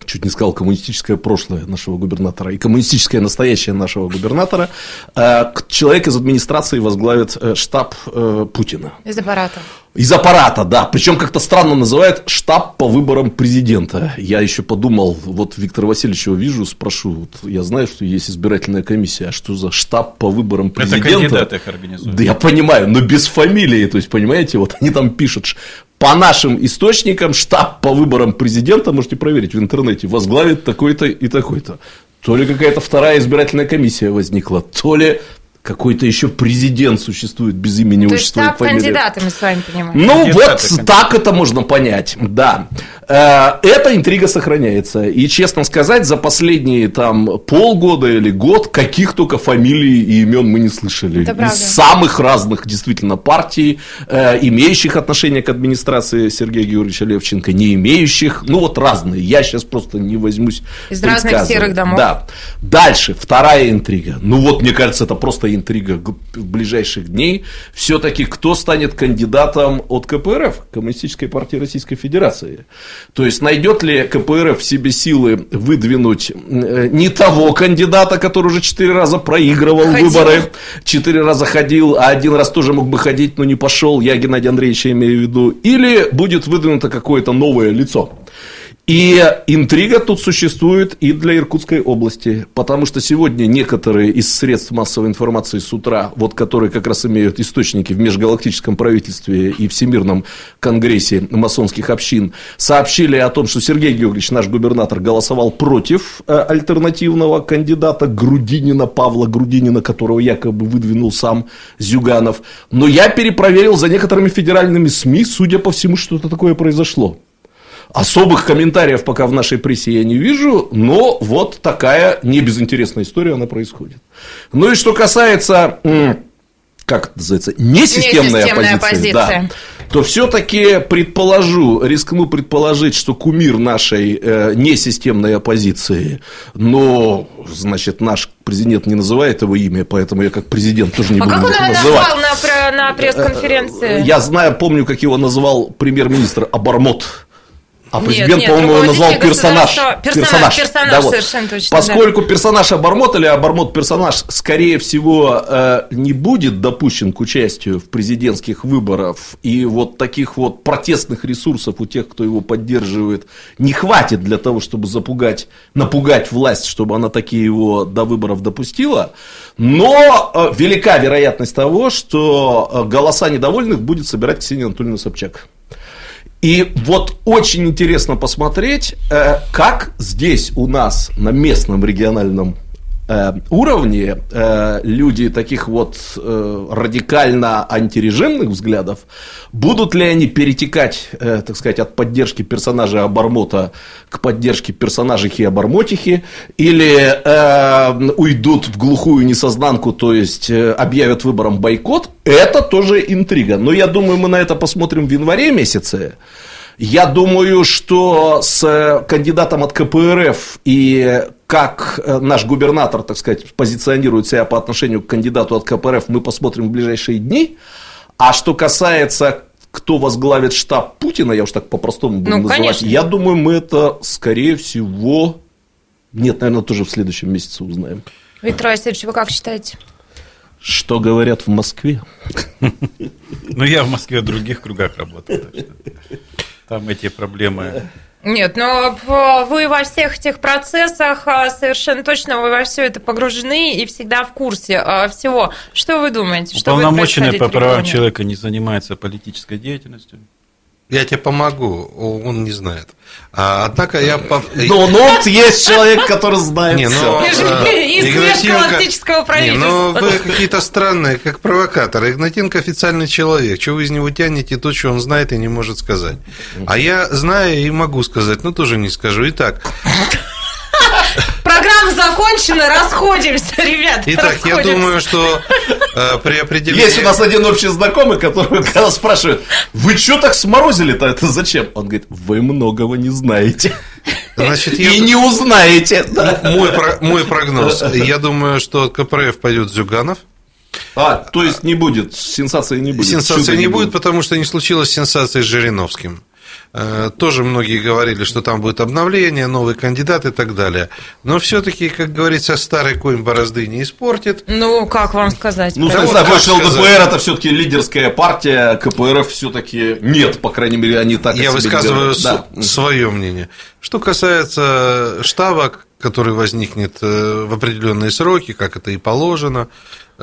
чуть не сказал коммунистическое прошлое нашего губернатора и коммунистическое настоящее нашего губернатора, э, человек из администрации возглавит э, штаб э, Путина. Из аппарата. Из аппарата, да. Причем как-то странно называют штаб по выборам президента. Я еще подумал, вот Виктора Васильевича вижу, спрошу, вот я знаю, что есть избирательная комиссия, а что за штаб по выборам президента? Это кандидаты их организуют. Да я понимаю, но без фамилии, то есть, понимаете, вот они там пишут по нашим источникам, штаб по выборам президента, можете проверить в интернете, возглавит такой-то и такой-то. То ли какая-то вторая избирательная комиссия возникла, то ли какой-то еще президент существует без имени, То отчества и фамилии. кандидаты мы с вами понимаем. Ну, Кандидаты, вот кандидаты. так это можно понять, да. Э, эта интрига сохраняется. И, честно сказать, за последние там полгода или год каких только фамилий и имен мы не слышали. Это Из самых разных действительно партий, э, имеющих отношение к администрации Сергея Георгиевича Левченко, не имеющих, ну вот разные. Я сейчас просто не возьмусь Из разных серых домов. Да. Дальше, вторая интрига. Ну вот, мне кажется, это просто интрига ближайших дней. Все-таки кто станет кандидатом от КПРФ, Коммунистической партии Российской Федерации? То есть найдет ли КПРФ в себе силы выдвинуть э, не того кандидата, который уже четыре раза проигрывал ходил. выборы, четыре раза ходил, а один раз тоже мог бы ходить, но не пошел, я Геннадий Андреевича имею в виду, или будет выдвинуто какое-то новое лицо? И интрига тут существует и для Иркутской области, потому что сегодня некоторые из средств массовой информации с утра, вот которые как раз имеют источники в межгалактическом правительстве и Всемирном конгрессе масонских общин, сообщили о том, что Сергей Георгиевич, наш губернатор, голосовал против э, альтернативного кандидата Грудинина, Павла Грудинина, которого якобы выдвинул сам Зюганов. Но я перепроверил за некоторыми федеральными СМИ, судя по всему, что-то такое произошло. Особых комментариев пока в нашей прессе я не вижу, но вот такая небезынтересная история, она происходит. Ну и что касается как это называется, несистемная, несистемная оппозиция, позиция. Да, то все-таки предположу, рискну предположить, что кумир нашей э, несистемной оппозиции, но, значит, наш президент не называет его имя, поэтому я как президент тоже не а буду как он его называть. назвал на, на пресс-конференции? Я знаю, помню, как его называл премьер-министр Обормот. А президент, по-моему, назвал персонаж. Персонаж, персонаж, да, вот. совершенно точно. Поскольку да. персонаж Обормот или Обормот персонаж, скорее всего, э, не будет допущен к участию в президентских выборах, и вот таких вот протестных ресурсов у тех, кто его поддерживает, не хватит для того, чтобы запугать, напугать власть, чтобы она такие его до выборов допустила, но э, велика вероятность того, что э, голоса недовольных будет собирать Ксения Анатольевна Собчак. И вот очень интересно посмотреть, э, как здесь у нас на местном региональном уровне э, люди таких вот радикально антирежимных взглядов, будут ли они перетекать, так сказать, от поддержки персонажа Обормота к поддержке персонажа Хиабармотихи, или уйдут в глухую несознанку, то есть объявят выбором бойкот, это тоже интрига. Но я думаю, мы на это посмотрим в январе месяце. Я думаю, что с кандидатом от КПРФ и как наш губернатор, так сказать, позиционирует себя по отношению к кандидату от КПРФ, мы посмотрим в ближайшие дни. А что касается кто возглавит штаб Путина, я уж так по-простому буду ну, называть, конечно. я думаю, мы это, скорее всего, нет, наверное, тоже в следующем месяце узнаем. Виктор Васильевич, вы как считаете? Что говорят в Москве? Ну, я в Москве в других кругах работаю. Там эти проблемы нет, но вы во всех этих процессах а, совершенно точно вы во все это погружены и всегда в курсе а, всего. Что вы думаете? Что Уполномоченный по правам человека не занимается политической деятельностью. Я тебе помогу, он не знает. А, однако я... Но, но вот есть человек, который знает не, но, все. Из Игнатенко... Не, но вы какие-то странные, как провокаторы. Игнатенко официальный человек. Чего вы из него тянете то, что он знает и не может сказать. А я знаю и могу сказать, но тоже не скажу. Итак, Программа закончена, расходимся, ребят. Итак, расходимся. я думаю, что э, при определении... Есть у нас один общий знакомый, который когда спрашивает, вы что так сморозили-то, это зачем? Он говорит, вы многого не знаете. Значит, я... И не узнаете. Мой, мой прогноз. Я думаю, что КПРФ пойдет Зюганов. А, то есть не будет, сенсации не будет. Сенсации не, не будет, потому что не случилось сенсации с Жириновским. Э, тоже многие говорили, что там будет обновление, новый кандидат и так далее. Но все-таки, как говорится, старый конь борозды не испортит. Ну, как вам сказать? Ну, да вот что ЛДПР это все-таки лидерская партия, КПРФ все-таки нет, по крайней мере, они так Я высказываю да. свое мнение. Что касается штаба, который возникнет э, в определенные сроки, как это и положено,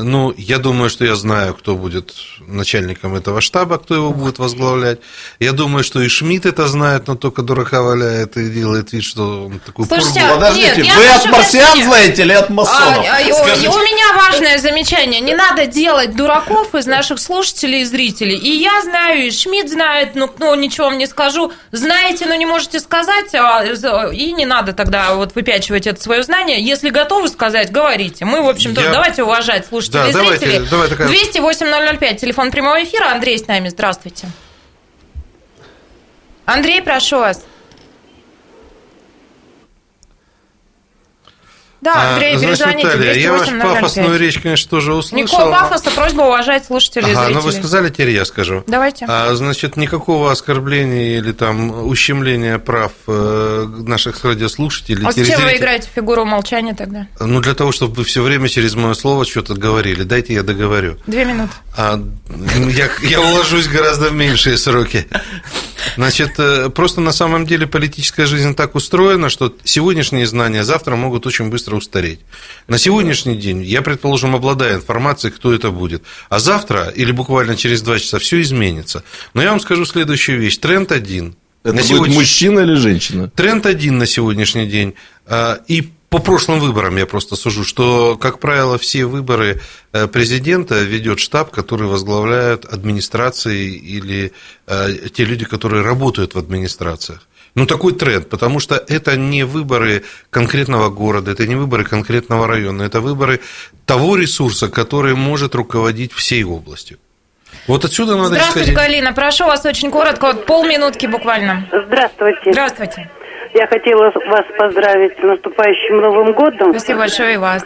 ну, я думаю, что я знаю, кто будет начальником этого штаба, кто его будет возглавлять. Я думаю, что и Шмидт это знает, но только дурака валяет и делает вид, что он такой Слушайте, пургу. Подождите, нет, вы от марсиан знаете или от масонов? А, а, у меня важное замечание. Не надо делать дураков из наших слушателей и зрителей. И я знаю, и Шмидт знает, ну, ну ничего вам не скажу. Знаете, но не можете сказать, а, и не надо тогда вот выпячивать это свое знание. Если готовы сказать, говорите. Мы, в общем-то, я... давайте уважать слушателей да, и. Давайте, давай, 208 005, телефон прямого эфира. Андрей с нами, здравствуйте. Андрей, прошу вас. Да, а, Андрей, а, перезвоните. Наталья, я вашу пафосную речь, конечно, тоже услышал. Никакого пафоса, просьба уважать слушателей ага, и зрителей. ну вы сказали, теперь я скажу. Давайте. А, значит, никакого оскорбления или там ущемления прав э, наших радиослушателей. А с чем вы играете фигуру молчания тогда? Ну, для того, чтобы вы все время через мое слово что-то говорили. Дайте я договорю. Две минуты. А, я, я уложусь гораздо в меньшие сроки. Значит, э, просто на самом деле политическая жизнь так устроена, что сегодняшние знания завтра могут очень быстро устареть. На сегодняшний день я, предположим, обладаю информацией, кто это будет. А завтра или буквально через два часа все изменится. Но я вам скажу следующую вещь. Тренд один. Это на будет сегодня... мужчина или женщина? Тренд один на сегодняшний день. А, и по прошлым выборам я просто сужу, что, как правило, все выборы э, президента ведет штаб, который возглавляют администрации или э, те люди, которые работают в администрациях. Ну, такой тренд, потому что это не выборы конкретного города, это не выборы конкретного района, это выборы того ресурса, который может руководить всей областью. Вот отсюда надо Здравствуйте, исходить. Галина, прошу вас очень коротко, вот полминутки буквально. Здравствуйте. Здравствуйте. Я хотела вас поздравить с наступающим Новым годом. Спасибо большое и вас.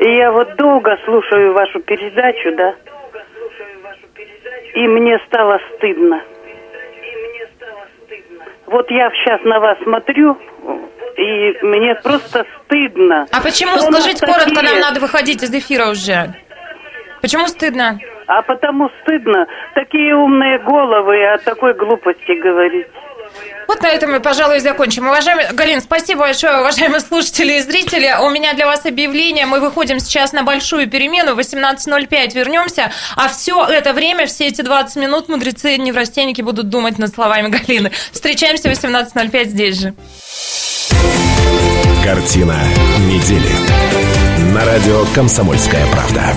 И я вот долго слушаю вашу передачу, да. И мне стало стыдно. Вот я сейчас на вас смотрю, и мне просто стыдно. А почему? Скажите коротко, нам надо выходить из эфира уже. Почему стыдно? А потому стыдно. Такие умные головы, о такой глупости говорить. Вот на этом мы, пожалуй, закончим. Уважаемый Галин, спасибо большое, уважаемые слушатели и зрители. У меня для вас объявление. Мы выходим сейчас на большую перемену. В 18.05 вернемся. А все это время, все эти 20 минут мудрецы неврастенники будут думать над словами Галины. Встречаемся в 18.05 здесь же. Картина недели. На радио «Комсомольская правда».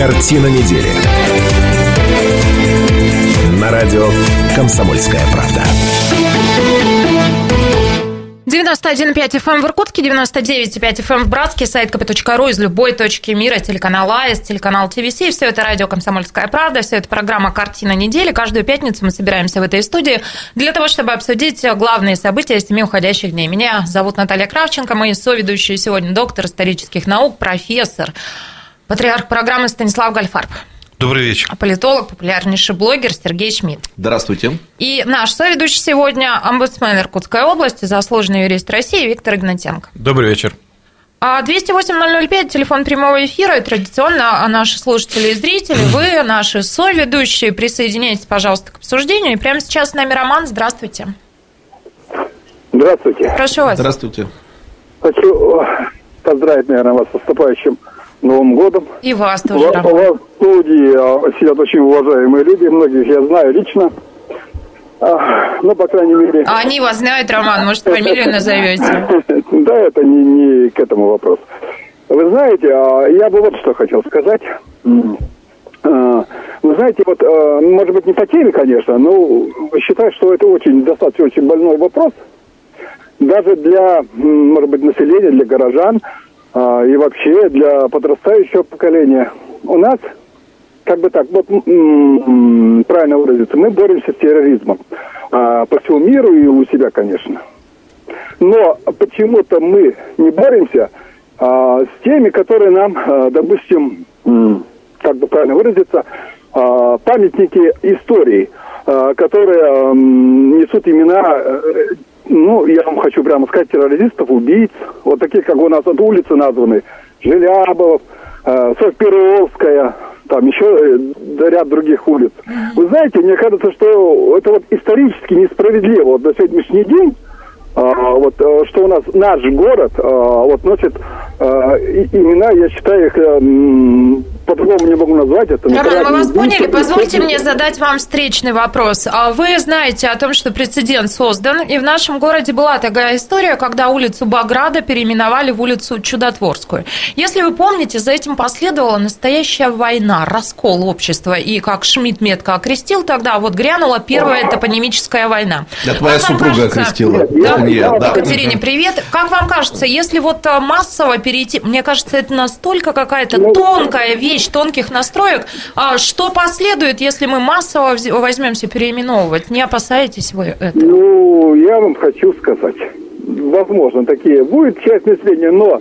Картина недели. На радио «Комсомольская правда». 91,5 FM эм в Иркутске, 99,5 FM эм в Братске, сайт kp.ru из любой точки мира, телеканал АИС, телеканал ТВС. Все это радио «Комсомольская правда», все это программа «Картина недели». Каждую пятницу мы собираемся в этой студии для того, чтобы обсудить главные события семи уходящих дней. Меня зовут Наталья Кравченко, мои соведущие сегодня доктор исторических наук, профессор, Патриарх программы Станислав Гальфарб. Добрый вечер. Политолог, популярнейший блогер Сергей Шмидт. Здравствуйте. И наш соведущий сегодня омбудсмен Иркутской области, заслуженный юрист России Виктор Игнатенко. Добрый вечер. 208-005, а телефон прямого эфира, и традиционно а наши слушатели и зрители, вы, наши соведущие, присоединяйтесь, пожалуйста, к обсуждению. И прямо сейчас с нами Роман, здравствуйте. Здравствуйте. Прошу вас. Здравствуйте. Хочу поздравить, наверное, вас с наступающим Новым годом. И вас тоже, У Роман. вас в студии а, сидят очень уважаемые люди, многих я знаю лично. А, ну, по крайней мере... А они вас знают, Роман, может, фамилию назовете? Да, это не, не к этому вопрос. Вы знаете, а, я бы вот что хотел сказать. А, Вы знаете, вот, может быть, не по теме, конечно, но считаю, что это очень, достаточно очень больной вопрос. Даже для, может быть, населения, для горожан и вообще для подрастающего поколения. У нас как бы так, вот правильно выразиться, мы боремся с терроризмом а, по всему миру и у себя, конечно. Но почему-то мы не боремся а, с теми, которые нам, а, допустим, как бы правильно выразиться, а, памятники истории, а, которые несут имена, э, ну, я вам хочу прямо сказать, террористов, убийц, вот таких, как у нас вот улицы названы, Желябов, э, там еще э, ряд других улиц. Вы знаете, мне кажется, что это вот исторически несправедливо вот на сегодняшний день, а, вот э, что у нас наш город а, вот носит а, и- имена, я считаю их э, по-другому не могу назвать это. Роман, мы вас поняли. Позвольте мне задать вам встречный вопрос. А Вы знаете о том, что прецедент создан, и в нашем городе была такая история, когда улицу Баграда переименовали в улицу Чудотворскую. Если вы помните, за этим последовала настоящая война, раскол общества, и как Шмидт метко окрестил тогда, вот грянула первая топонимическая война. Да, твоя Как супруга кажется- окрестила. Да, Это не я, да. Екатерине, привет. Как вам кажется, если вот а, массово перейти, мне кажется, это настолько какая-то Ну, тонкая вещь, тонких настроек, а что последует, если мы массово возьмемся переименовывать? Не опасаетесь вы этого? Ну, я вам хочу сказать, возможно, такие будет часть населения, но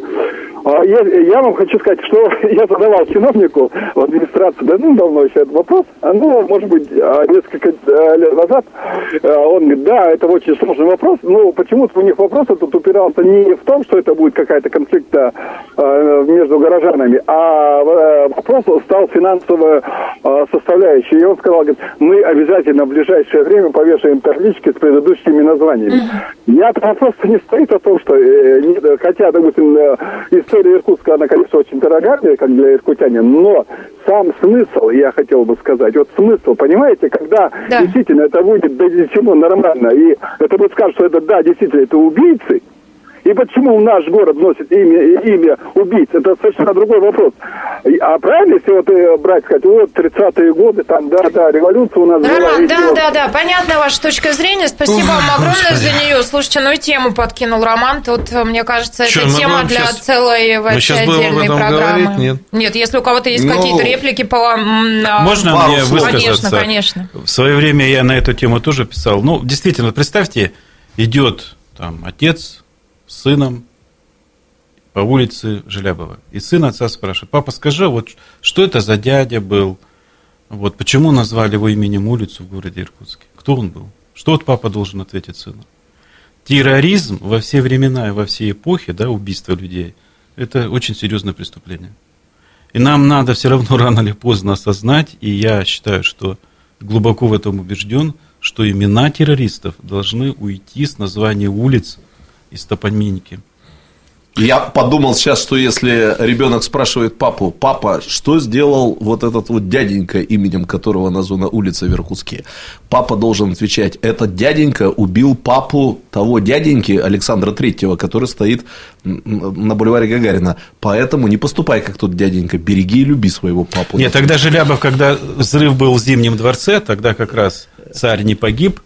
я, я вам хочу сказать, что я задавал чиновнику в администрации, да, ну, давно еще этот вопрос, а, ну, может быть, а, несколько а, лет назад, а, он говорит, да, это очень сложный вопрос, но почему-то у них вопрос этот упирался не в том, что это будет какая-то конфликт а, а, между горожанами, а вопрос стал финансовая а, составляющей. И он сказал, говорит, мы обязательно в ближайшее время повешаем таблички с предыдущими названиями. Я вопрос не стоит о том, что, э, хотя, допустим, э, история Иркутска, она, конечно, очень дорога, как для иркутянина, но сам смысл, я хотел бы сказать, вот смысл, понимаете, когда Да. действительно это будет да, чему нормально, и это будет сказать, что это, да, действительно, это убийцы, и почему наш город носит имя, имя убийц? Это совершенно другой вопрос. А правильно, если вот э, брать, сказать, вот 30-е годы, там, да, да, революция у нас была. Роман, и да, да, да, понятна ваша точка зрения. Спасибо вам огромное за нее. Слушайте, ну и тему подкинул Роман. Тут, э, мне кажется, Чё, это тема для щас- целой вообще отдельной программы. говорить? Нет. Нет, если у кого-то есть Ну, какие-то реплики по... а, Можно Пару мне слов. высказаться? Конечно, конечно. В свое время я на эту тему тоже писал. Ну, действительно, представьте, идет там отец сыном по улице Желябова. И сын отца спрашивает, папа, скажи, вот что это за дядя был? Вот почему назвали его именем улицу в городе Иркутске? Кто он был? Что вот папа должен ответить сыну? Терроризм во все времена и во все эпохи, да, убийство людей, это очень серьезное преступление. И нам надо все равно рано или поздно осознать, и я считаю, что глубоко в этом убежден, что имена террористов должны уйти с названия улиц из топонимики. Я подумал сейчас, что если ребенок спрашивает папу, папа, что сделал вот этот вот дяденька, именем которого названа улица в Иркутске, папа должен отвечать, этот дяденька убил папу того дяденьки Александра Третьего, который стоит на бульваре Гагарина. Поэтому не поступай как тот дяденька, береги и люби своего папу. Нет, тогда Желябов, когда взрыв был в Зимнем дворце, тогда как раз царь не погиб,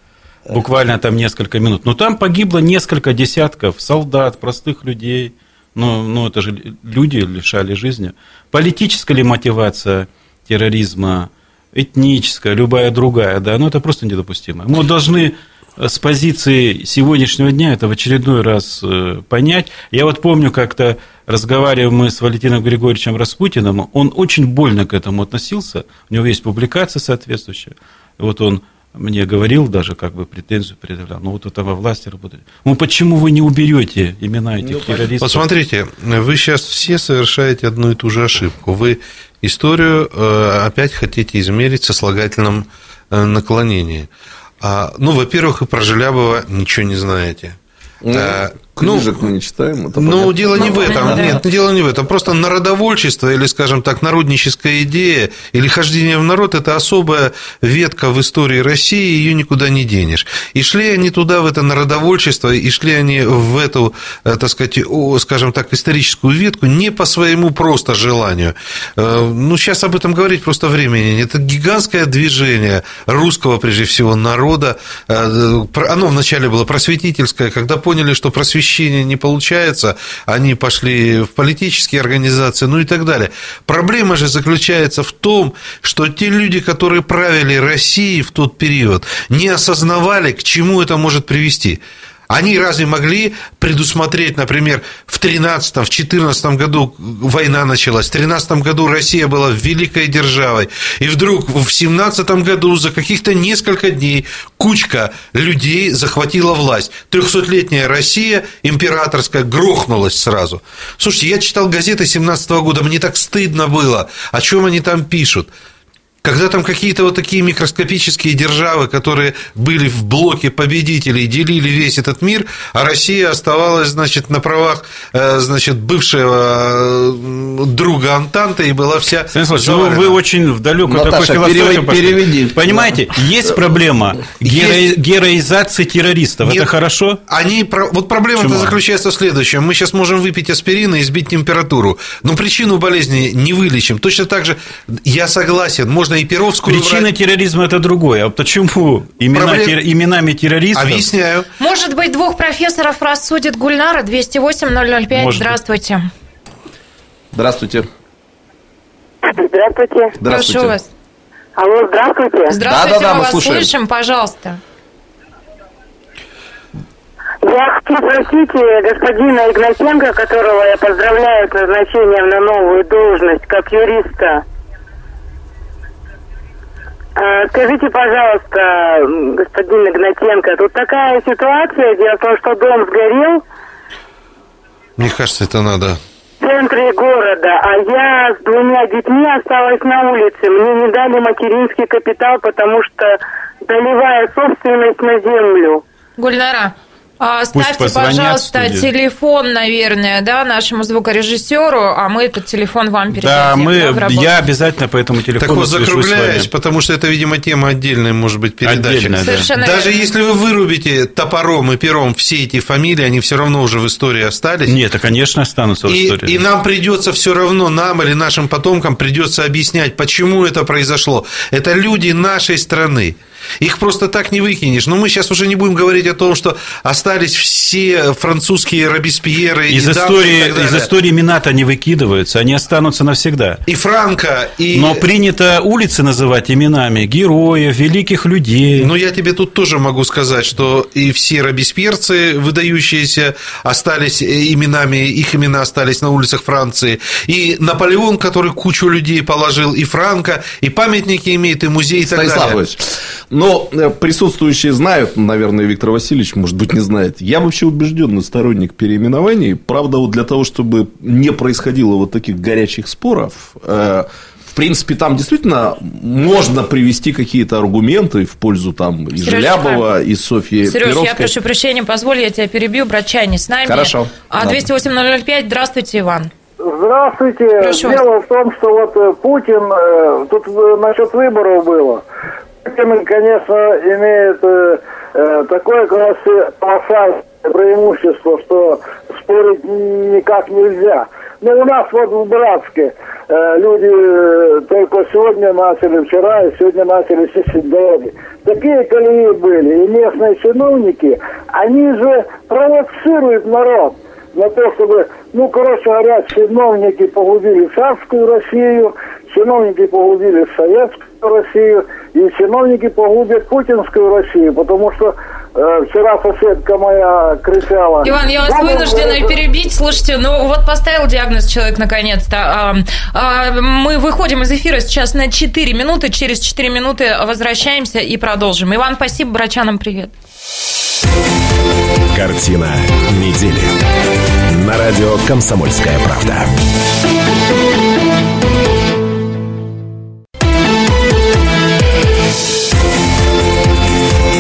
буквально там несколько минут. Но там погибло несколько десятков солдат, простых людей. Ну, ну это же люди лишали жизни. Политическая ли мотивация терроризма, этническая, любая другая, да, ну это просто недопустимо. Мы должны с позиции сегодняшнего дня это в очередной раз э, понять. Я вот помню, как-то разговаривали мы с Валентином Григорьевичем Распутиным, он очень больно к этому относился, у него есть публикация соответствующая. Вот он мне говорил даже, как бы претензию предъявлял, ну вот это во власти работает. Ну почему вы не уберете имена этих террористов? Вот смотрите, вы сейчас все совершаете одну и ту же ошибку. Вы историю э, опять хотите измерить со слагательным э, наклонением. А, Ну, во-первых, и про Желябова ничего не знаете. Ну, А, Книжек ну, мы не читаем. Это ну, понятно. дело не в этом. Да. Нет, дело не в этом. Просто народовольчество или, скажем так, народническая идея или хождение в народ – это особая ветка в истории России, ее никуда не денешь. И шли они туда, в это народовольчество, и шли они в эту, э, так сказать, скажем так, историческую ветку не по своему просто желанию. Э, ну, сейчас об этом говорить просто времени нет. Это гигантское движение русского, прежде всего, народа. Э, оно вначале было просветительское, когда поняли, что просветительство освещения не получается, они пошли в политические организации, ну и так далее. Проблема же заключается в том, что те люди, которые правили Россией в тот период, не осознавали, к чему это может привести. Они разве могли предусмотреть, например, в 13 в 14 году война началась, в 13 году Россия была великой державой, и вдруг в 17 году за каких-то несколько дней кучка людей захватила власть. Трехсотлетняя Россия, императорская, грохнулась сразу. Слушайте, я читал газеты 17 года, мне так стыдно было, о чем они там пишут. Когда там какие-то вот такие микроскопические державы, которые были в блоке победителей, делили весь этот мир, а Россия оставалась, значит, на правах, э, значит, бывшего э, друга Антанты и была вся... Станислав, ну, вы очень в далекую такой философию переведи. Понимаете, есть проблема геро... героизации террористов. Нет, это хорошо? Они... Вот проблема-то заключается в следующем. Мы сейчас можем выпить аспирин и сбить температуру, но причину болезни не вылечим. Точно так же, я согласен, можно можно и Перовскую Причина брать. терроризма – это другое. А почему имена, Проблем... тер... именами террористов? Объясняю. Может быть, двух профессоров рассудит Гульнара 208-005. Может Здравствуйте. Здравствуйте. Здравствуйте. Здравствуйте. Прошу вас. Алло, здравствуйте. Здравствуйте, да, да, да, мы, мы вас слушаем. слышим, пожалуйста. Я хочу спросить господина Игнатенко, которого я поздравляю с назначением на новую должность как юриста. А, скажите, пожалуйста, господин Игнатенко, тут такая ситуация, дело в том, что дом сгорел. Мне кажется, это надо в центре города, а я с двумя детьми осталась на улице. Мне не дали материнский капитал, потому что доливая собственность на землю. Гульнара, а, ставьте, пожалуйста, телефон, наверное, да, нашему звукорежиссеру, а мы этот телефон вам передадим. Да, мы, да, я обязательно по этому телефону Так вот, закругляюсь, потому что это, видимо, тема отдельная, может быть, передачи. Отдельная, Совершенно Даже верно. если вы вырубите топором и пером все эти фамилии, они все равно уже в истории остались. Нет, это, конечно, останутся и, в истории. И нам придется все равно, нам или нашим потомкам придется объяснять, почему это произошло. Это люди нашей страны. Их просто так не выкинешь. Но мы сейчас уже не будем говорить о том, что остались все французские Робеспьеры из и истории, Из истории имена-то не выкидываются, они останутся навсегда. И Франко, и... Но принято улицы называть именами героев, великих людей. Ну, я тебе тут тоже могу сказать, что и все робеспьерцы, выдающиеся, остались именами, их имена остались на улицах Франции. И Наполеон, который кучу людей положил, и Франко, и памятники имеет, и музей, и так Станислав далее. Но э, присутствующие знают, наверное, Виктор Васильевич, может быть, не знает. Я вообще убежденный сторонник переименований. Правда, вот для того, чтобы не происходило вот таких горячих споров, э, в принципе, там действительно можно привести какие-то аргументы в пользу там и Серёж, Желябова, и Софьи Сереж, Перовской. я прошу прощения, позволь, я тебя перебью, брат не с нами. Хорошо. А 208-005, здравствуйте, Иван. Здравствуйте. Прошу Дело вас. в том, что вот э, Путин, тут насчет выборов было. Путин, конечно, имеет э, э такое колоссальное преимущество, что спорить никак нельзя. Но у нас вот в Братске э, люди э, только сегодня начали, вчера и сегодня начали чистить дороги. Такие колеи были. И местные чиновники, они же провоцируют народ на то, чтобы, ну, короче говоря, чиновники погубили царскую Россию, чиновники погубили советскую Россию, и чиновники погубят путинскую Россию, потому что э, вчера соседка моя кричала... Иван, я вас вынуждена перебить. Слушайте, ну вот поставил диагноз человек наконец-то. А, а, мы выходим из эфира сейчас на 4 минуты. Через 4 минуты возвращаемся и продолжим. Иван, спасибо, брачанам привет. Картина недели. На радио «Комсомольская правда».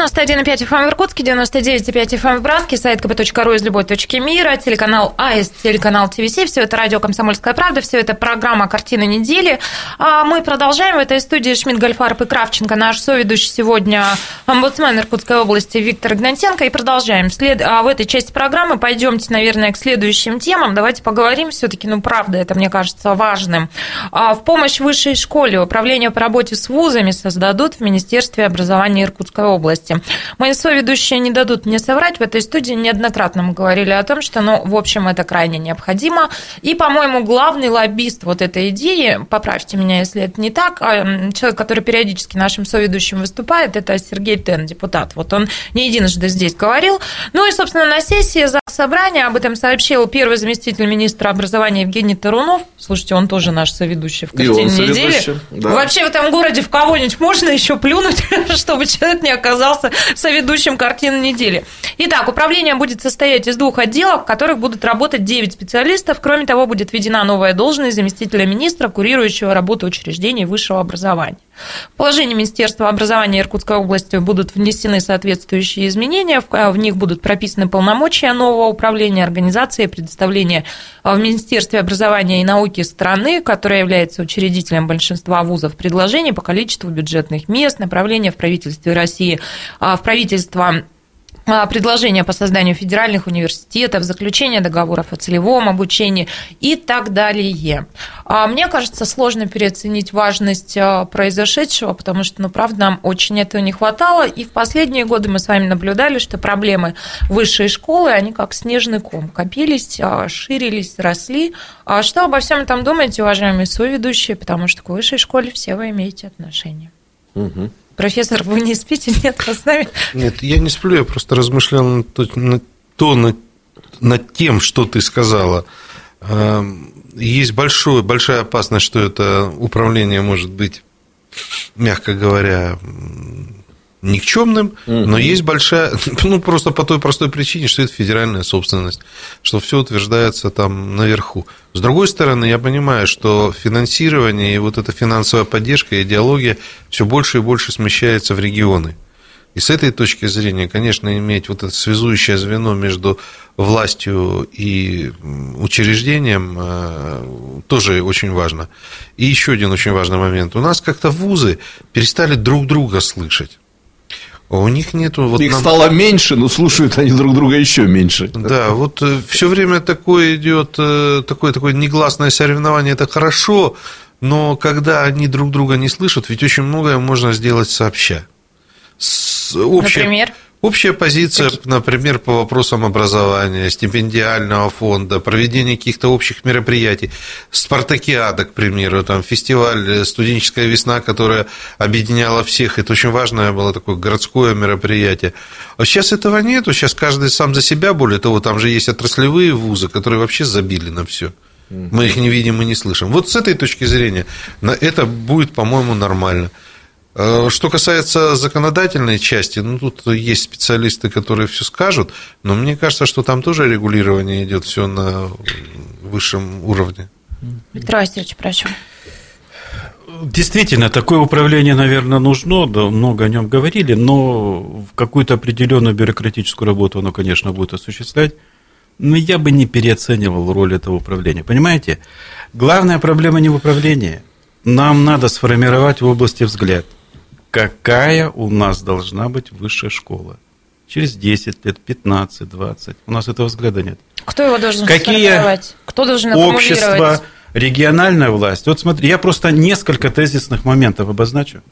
91,5 FM в Иркутске, 99,5 FM в Браске, сайт kp.ru из любой точки мира, телеканал АИС, телеканал ТВС, все это радио «Комсомольская правда», все это программа «Картина недели». А мы продолжаем. В этой студии Шмидт, Гольфарб и Кравченко, наш соведущий сегодня омбудсмен Иркутской области Виктор Игнатенко. И продолжаем. След... А в этой части программы пойдемте, наверное, к следующим темам. Давайте поговорим все-таки, ну, правда, это, мне кажется, важным. А в помощь высшей школе управление по работе с вузами создадут в Министерстве образования Иркутской области области. Мои соведущие не дадут мне соврать. В этой студии неоднократно мы говорили о том, что, ну, в общем, это крайне необходимо. И, по-моему, главный лоббист вот этой идеи, поправьте меня, если это не так, а, человек, который периодически нашим соведущим выступает, это Сергей Тен, депутат. Вот он не единожды здесь говорил. Ну и, собственно, на сессии за собрания об этом сообщил первый заместитель министра образования Евгений Тарунов. Слушайте, он тоже наш соведущий в картине недели. Да. Вообще в этом городе в кого-нибудь можно еще плюнуть, чтобы человек не оказался оказался соведущим картины недели. Итак, управление будет состоять из двух отделов, в которых будут работать 9 специалистов. Кроме того, будет введена новая должность заместителя министра, курирующего работу учреждений высшего образования. В Министерства образования Иркутской области будут внесены соответствующие изменения. В них будут прописаны полномочия нового управления организации предоставления в Министерстве образования и науки страны, которая является учредителем большинства вузов, предложений по количеству бюджетных мест, направления в правительстве России, а, в правительство а, предложения по созданию федеральных университетов, заключение договоров о целевом обучении и так далее. А, мне кажется, сложно переоценить важность а, произошедшего, потому что, ну, правда, нам очень этого не хватало, и в последние годы мы с вами наблюдали, что проблемы высшей школы, они как снежный ком копились, ширились, росли. А что обо всем этом думаете, уважаемые соведущие, потому что к высшей школе все вы имеете отношение? Угу. Профессор, вы не спите? Нет, с нами? Нет, я не сплю, я просто размышлял на то, на, то, над, над тем, что ты сказала. Эм, есть большое, большая опасность, что это управление может быть, мягко говоря, никчемным, угу. но есть большая, ну просто по той простой причине, что это федеральная собственность, что все утверждается там наверху. С другой стороны, я понимаю, что финансирование и вот эта финансовая поддержка, идеология все больше и больше смещается в регионы. И с этой точки зрения, конечно, иметь вот это связующее звено между властью и учреждением э, тоже очень важно. И еще один очень важный момент. У нас как-то вузы перестали друг друга слышать. А у них нету... Вот Их нам... стало меньше, но слушают они друг друга еще меньше. Да, вот э, все время такое идет, э, такое, такое негласное соревнование, это хорошо, но когда они друг друга не слышат, ведь очень многое можно сделать сообща. С общей... Например? Общая позиция, например, по вопросам образования, стипендиального фонда, проведения каких-то общих мероприятий, спартакиада, к примеру, там фестиваль э, «Студенческая весна», которая объединяла всех, это очень важное было такое городское мероприятие. А сейчас этого нету, сейчас каждый сам за себя, более того, там же есть отраслевые вузы, которые вообще забили на все. Мы их не видим и не слышим. Вот с этой точки зрения это будет, по-моему, нормально. Э, что касается законодательной части, ну тут есть специалисты, которые все скажут, но мне кажется, что там тоже регулирование идет все на высшем уровне. Виктор Васильевич, прошу. Действительно, такое управление, наверное, нужно, да, много о нем говорили, но в какую-то определенную бюрократическую работу оно, конечно, будет осуществлять. Но я бы не переоценивал роль этого управления. Понимаете, главная проблема не в управлении. Нам надо сформировать в области взгляд – какая у нас должна быть высшая школа. Через 10 лет, 15, 20. У нас этого взгляда нет. Кто его должен Какие? Кто должен общество, региональная власть. Вот смотри, я просто несколько тезисных моментов обозначу.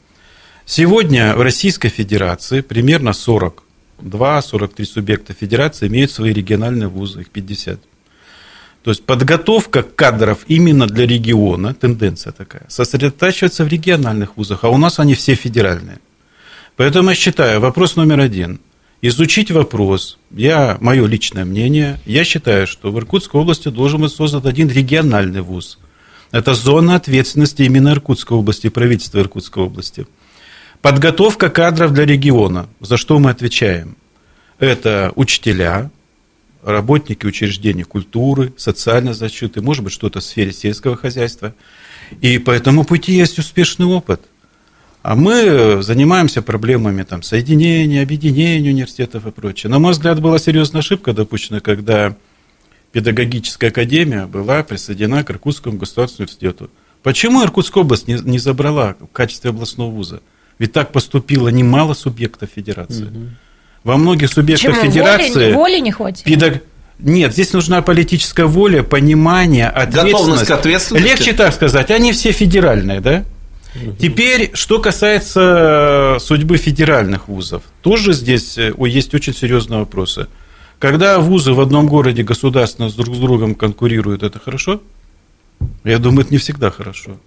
Сегодня в Российской Федерации примерно 42-43 субъекта Федерации имеют свои региональные вузы, их 50. То есть подготовка кадров именно для региона, тенденция такая, сосредотачивается в региональных вузах, а у нас они все федеральные. Поэтому я считаю, вопрос номер один – изучить вопрос. Я, мое личное мнение, я считаю, что в Иркутской области должен быть создан один региональный вуз. Это зона ответственности именно Иркутской области, правительства Иркутской области. Подготовка кадров для региона, за что мы отвечаем. Это учителя, работники учреждений культуры, социальной защиты, может быть, что-то в сфере сельского хозяйства. И по этому пути есть успешный опыт. А мы занимаемся проблемами там, соединения, объединения университетов и прочее. На мой взгляд, была серьезная ошибка допущена, когда педагогическая академия была присоединена к Иркутскому государственному университету. Почему Иркутская область не, не забрала в качестве областного вуза? Ведь так поступило немало субъектов федерации. Угу. Во многих субъектах Почему? федерации... Воли, воли не хватит? Педаг... Нет, здесь нужна политическая воля, понимание, ответственность. Готовность к ответственности. Легче так сказать, они все федеральные, да? Теперь, что касается судьбы федеральных вузов, тоже здесь э, есть очень серьезные вопросы. Когда вузы в одном городе государственно друг с другом конкурируют, это хорошо? Я думаю, это не всегда хорошо.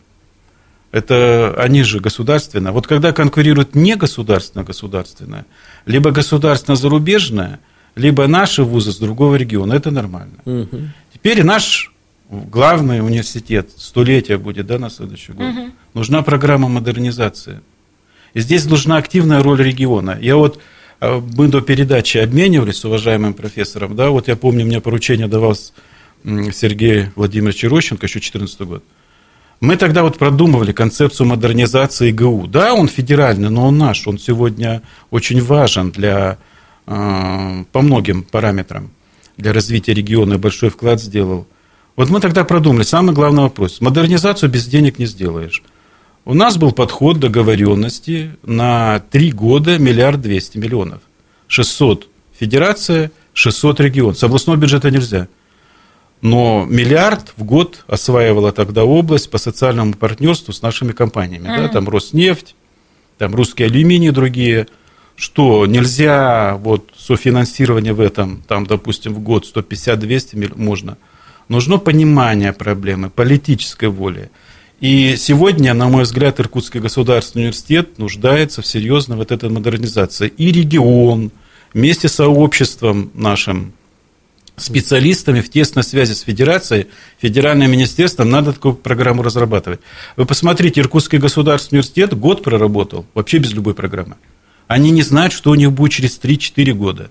Это они же государственные. Вот когда конкурируют не государственно-государственное, либо государственно-зарубежное, либо наши вузы с другого региона, это нормально. Угу. Теперь наш главный университет, столетие будет, да, на следующий год, угу. нужна программа модернизации. И здесь нужна активная роль региона. Я вот а, мы до передачи обменивались с уважаемым профессором, да, вот я помню, мне поручение давал Сергей Владимирович Рощенко, еще 2014 год. Мы тогда вот продумывали концепцию модернизации ГУ. Да, он федеральный, но он наш, он сегодня очень важен для, а, по многим параметрам для развития региона, большой вклад сделал. Вот мы тогда продумали, самый главный вопрос. Модернизацию без денег не сделаешь. У нас был подход договоренности на три года миллиард двести миллионов. 600 федерация, 600 регион. С областного бюджета нельзя. Но миллиард в год осваивала тогда область по социальному партнерству с нашими компаниями. Mm-hmm. Да, там Роснефть, там русские алюминий и другие. Что нельзя вот софинансирование в этом, там, допустим, в год 150-200 можно. Нужно понимание проблемы, политической воли. И сегодня, на мой взгляд, Иркутский государственный университет нуждается в серьезной вот этой модернизации. И регион вместе с сообществом нашим специалистами в тесной связи с федерацией, федеральным министерством надо такую программу разрабатывать. Вы посмотрите, Иркутский государственный университет год проработал, вообще без любой программы. Они не знают, что у них будет через 3-4 года.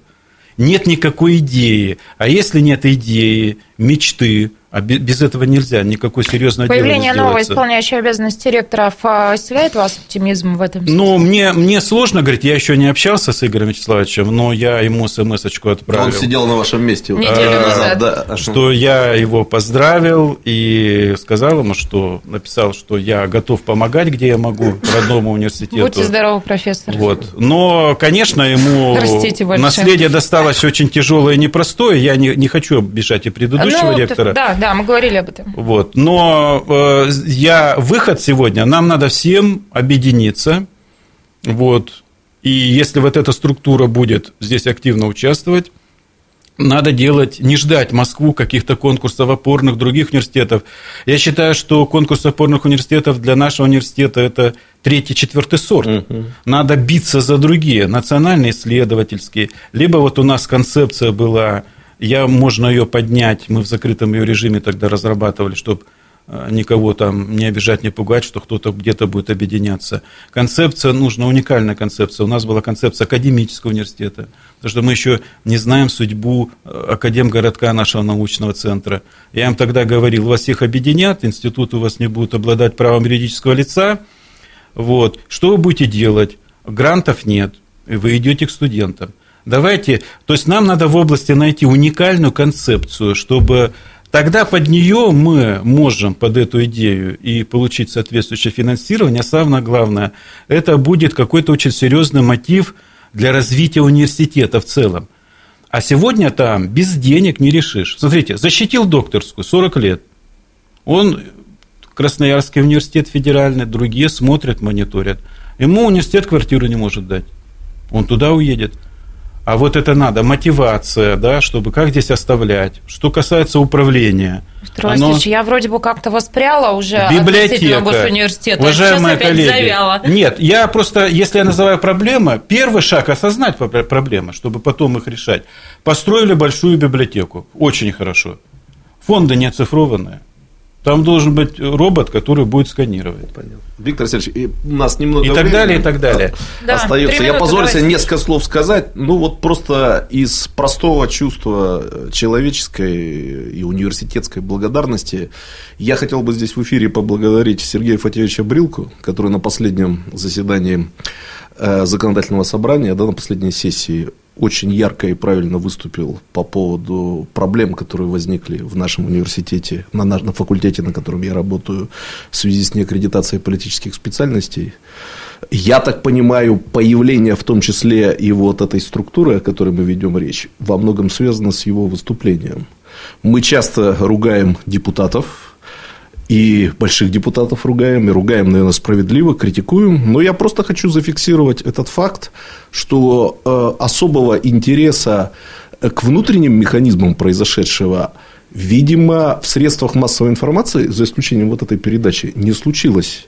Нет никакой идеи. А если нет идеи, мечты, а без этого нельзя, никакой серьезной Появление нового исполняющего обязанности директора вселяет вас оптимизм в этом смысле? Ну, мне, мне сложно говорить, я еще не общался с Игорем Вячеславовичем, но я ему смс-очку отправил. Он сидел на вашем месте. Неделю а, назад. Да. Что я его поздравил и сказал ему, что написал, что я готов помогать, где я могу, родному университету. Будьте здоровы, профессор. Вот. Но, конечно, ему наследие досталось очень тяжелое и непростое. Я не, не хочу обижать и предыдущего ну, ректора. Да, да, мы говорили об этом. Вот. Но э, я выход сегодня, нам надо всем объединиться. Вот. И если вот эта структура будет здесь активно участвовать, надо делать, не ждать Москву, каких-то конкурсов опорных других университетов. Я считаю, что конкурс опорных университетов для нашего университета это третий, четвертый сорт. Угу. Надо биться за другие, национальные исследовательские. Либо вот у нас концепция была я, можно ее поднять, мы в закрытом ее режиме тогда разрабатывали, чтобы э, никого там не обижать, не пугать, что кто-то где-то будет объединяться. Концепция нужна, уникальная концепция. У нас была концепция академического университета, потому что мы еще не знаем судьбу э, академгородка нашего научного центра. Я им тогда говорил, вас всех объединят, институт у вас не будет обладать правом юридического лица. Вот. Что вы будете делать? Грантов нет, вы идете к студентам. Давайте, то есть нам надо в области найти уникальную концепцию, чтобы тогда под нее мы можем под эту идею и получить соответствующее финансирование. А самое главное, это будет какой-то очень серьезный мотив для развития университета в целом. А сегодня там без денег не решишь. Смотрите, защитил докторскую 40 лет. Он Красноярский университет федеральный, другие смотрят, мониторят. Ему университет квартиру не может дать. Он туда уедет. А вот это надо, мотивация, да, чтобы как здесь оставлять. Что касается управления. Оно... я вроде бы как-то воспряла уже Библиотека. госуниверситета, Уважаемые а коллеги, завяла. Нет, я просто, если я называю проблемы, первый шаг осознать проблемы, чтобы потом их решать. Построили большую библиотеку, очень хорошо. Фонды не оцифрованные. Там должен быть робот, который будет сканировать. Понятно. Виктор Алексеевич, у нас немного И так времени далее, и так далее. Да, остается. Я позволю себе несколько слов сказать. Ну, вот просто из простого чувства человеческой и университетской благодарности я хотел бы здесь в эфире поблагодарить Сергея Фатевича Брилку, который на последнем заседании э, законодательного собрания, да, на последней сессии очень ярко и правильно выступил по поводу проблем, которые возникли в нашем университете, на, наш- на факультете, на котором я работаю, в связи с неаккредитацией политических специальностей. Я так понимаю, появление в том числе и вот этой структуры, о которой мы ведем речь, во многом связано с его выступлением. Мы часто ругаем депутатов, и больших депутатов ругаем, и ругаем, наверное, справедливо, критикуем. Но я просто хочу зафиксировать этот факт, что э, особого интереса к внутренним механизмам произошедшего, видимо, в средствах массовой информации, за исключением вот этой передачи, не случилось.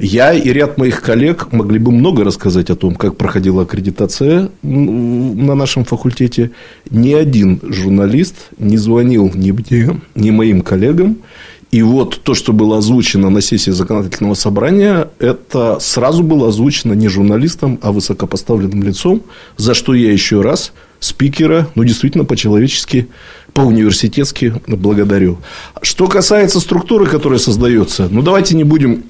Я и ряд моих коллег могли бы много рассказать о том, как проходила аккредитация на нашем факультете. Ни один журналист не звонил ни мне, ни моим коллегам. И вот то, что было озвучено на сессии законодательного собрания, это сразу было озвучено не журналистом, а высокопоставленным лицом, за что я еще раз спикера, ну, действительно, по-человечески, по-университетски благодарю. Что касается структуры, которая создается, ну, давайте не будем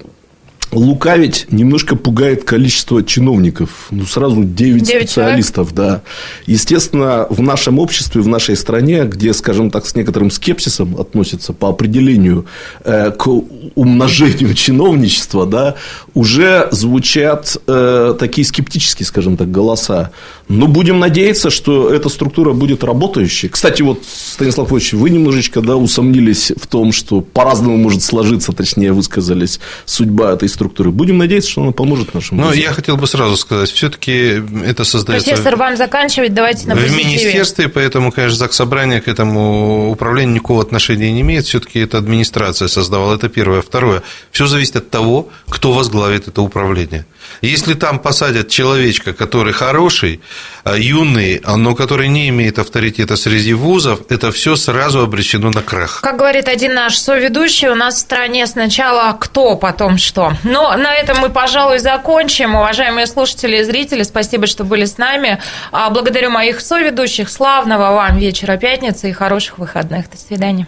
лукавить немножко пугает количество чиновников. Ну, сразу 9, Девять специалистов, да. Естественно, в нашем обществе, в нашей стране, где, скажем так, с некоторым скепсисом относятся по определению э, к умножению чиновничества, да, уже звучат э, такие скептические, скажем так, голоса. Но будем надеяться, что эта структура будет работающей. Кстати, вот, Станислав Ильич, вы немножечко да, усомнились в том, что по-разному может сложиться, точнее, высказались, судьба этой структуры. Будем надеяться, что она поможет нашим Но я хотел бы сразу сказать, все-таки это создается Профессор, вам заканчивать, давайте на в позитиве. министерстве, поэтому, конечно, ЗАГС Собрание к этому управлению никакого отношения не имеет. Все-таки это администрация создавала. Это первое. Второе. Все зависит от того, кто возглавит это управление. Если там посадят человечка, который хороший, а, юный, но который не имеет авторитета среди вузов, это все сразу обречено на крах. Как говорит один наш соведущий, у нас в стране сначала кто, потом что. Но на этом мы, пожалуй, закончим. Уважаемые слушатели и зрители, спасибо, что были с нами. А, Благодарю моих соведущих. Славного вам вечера пятницы и хороших выходных. До свидания.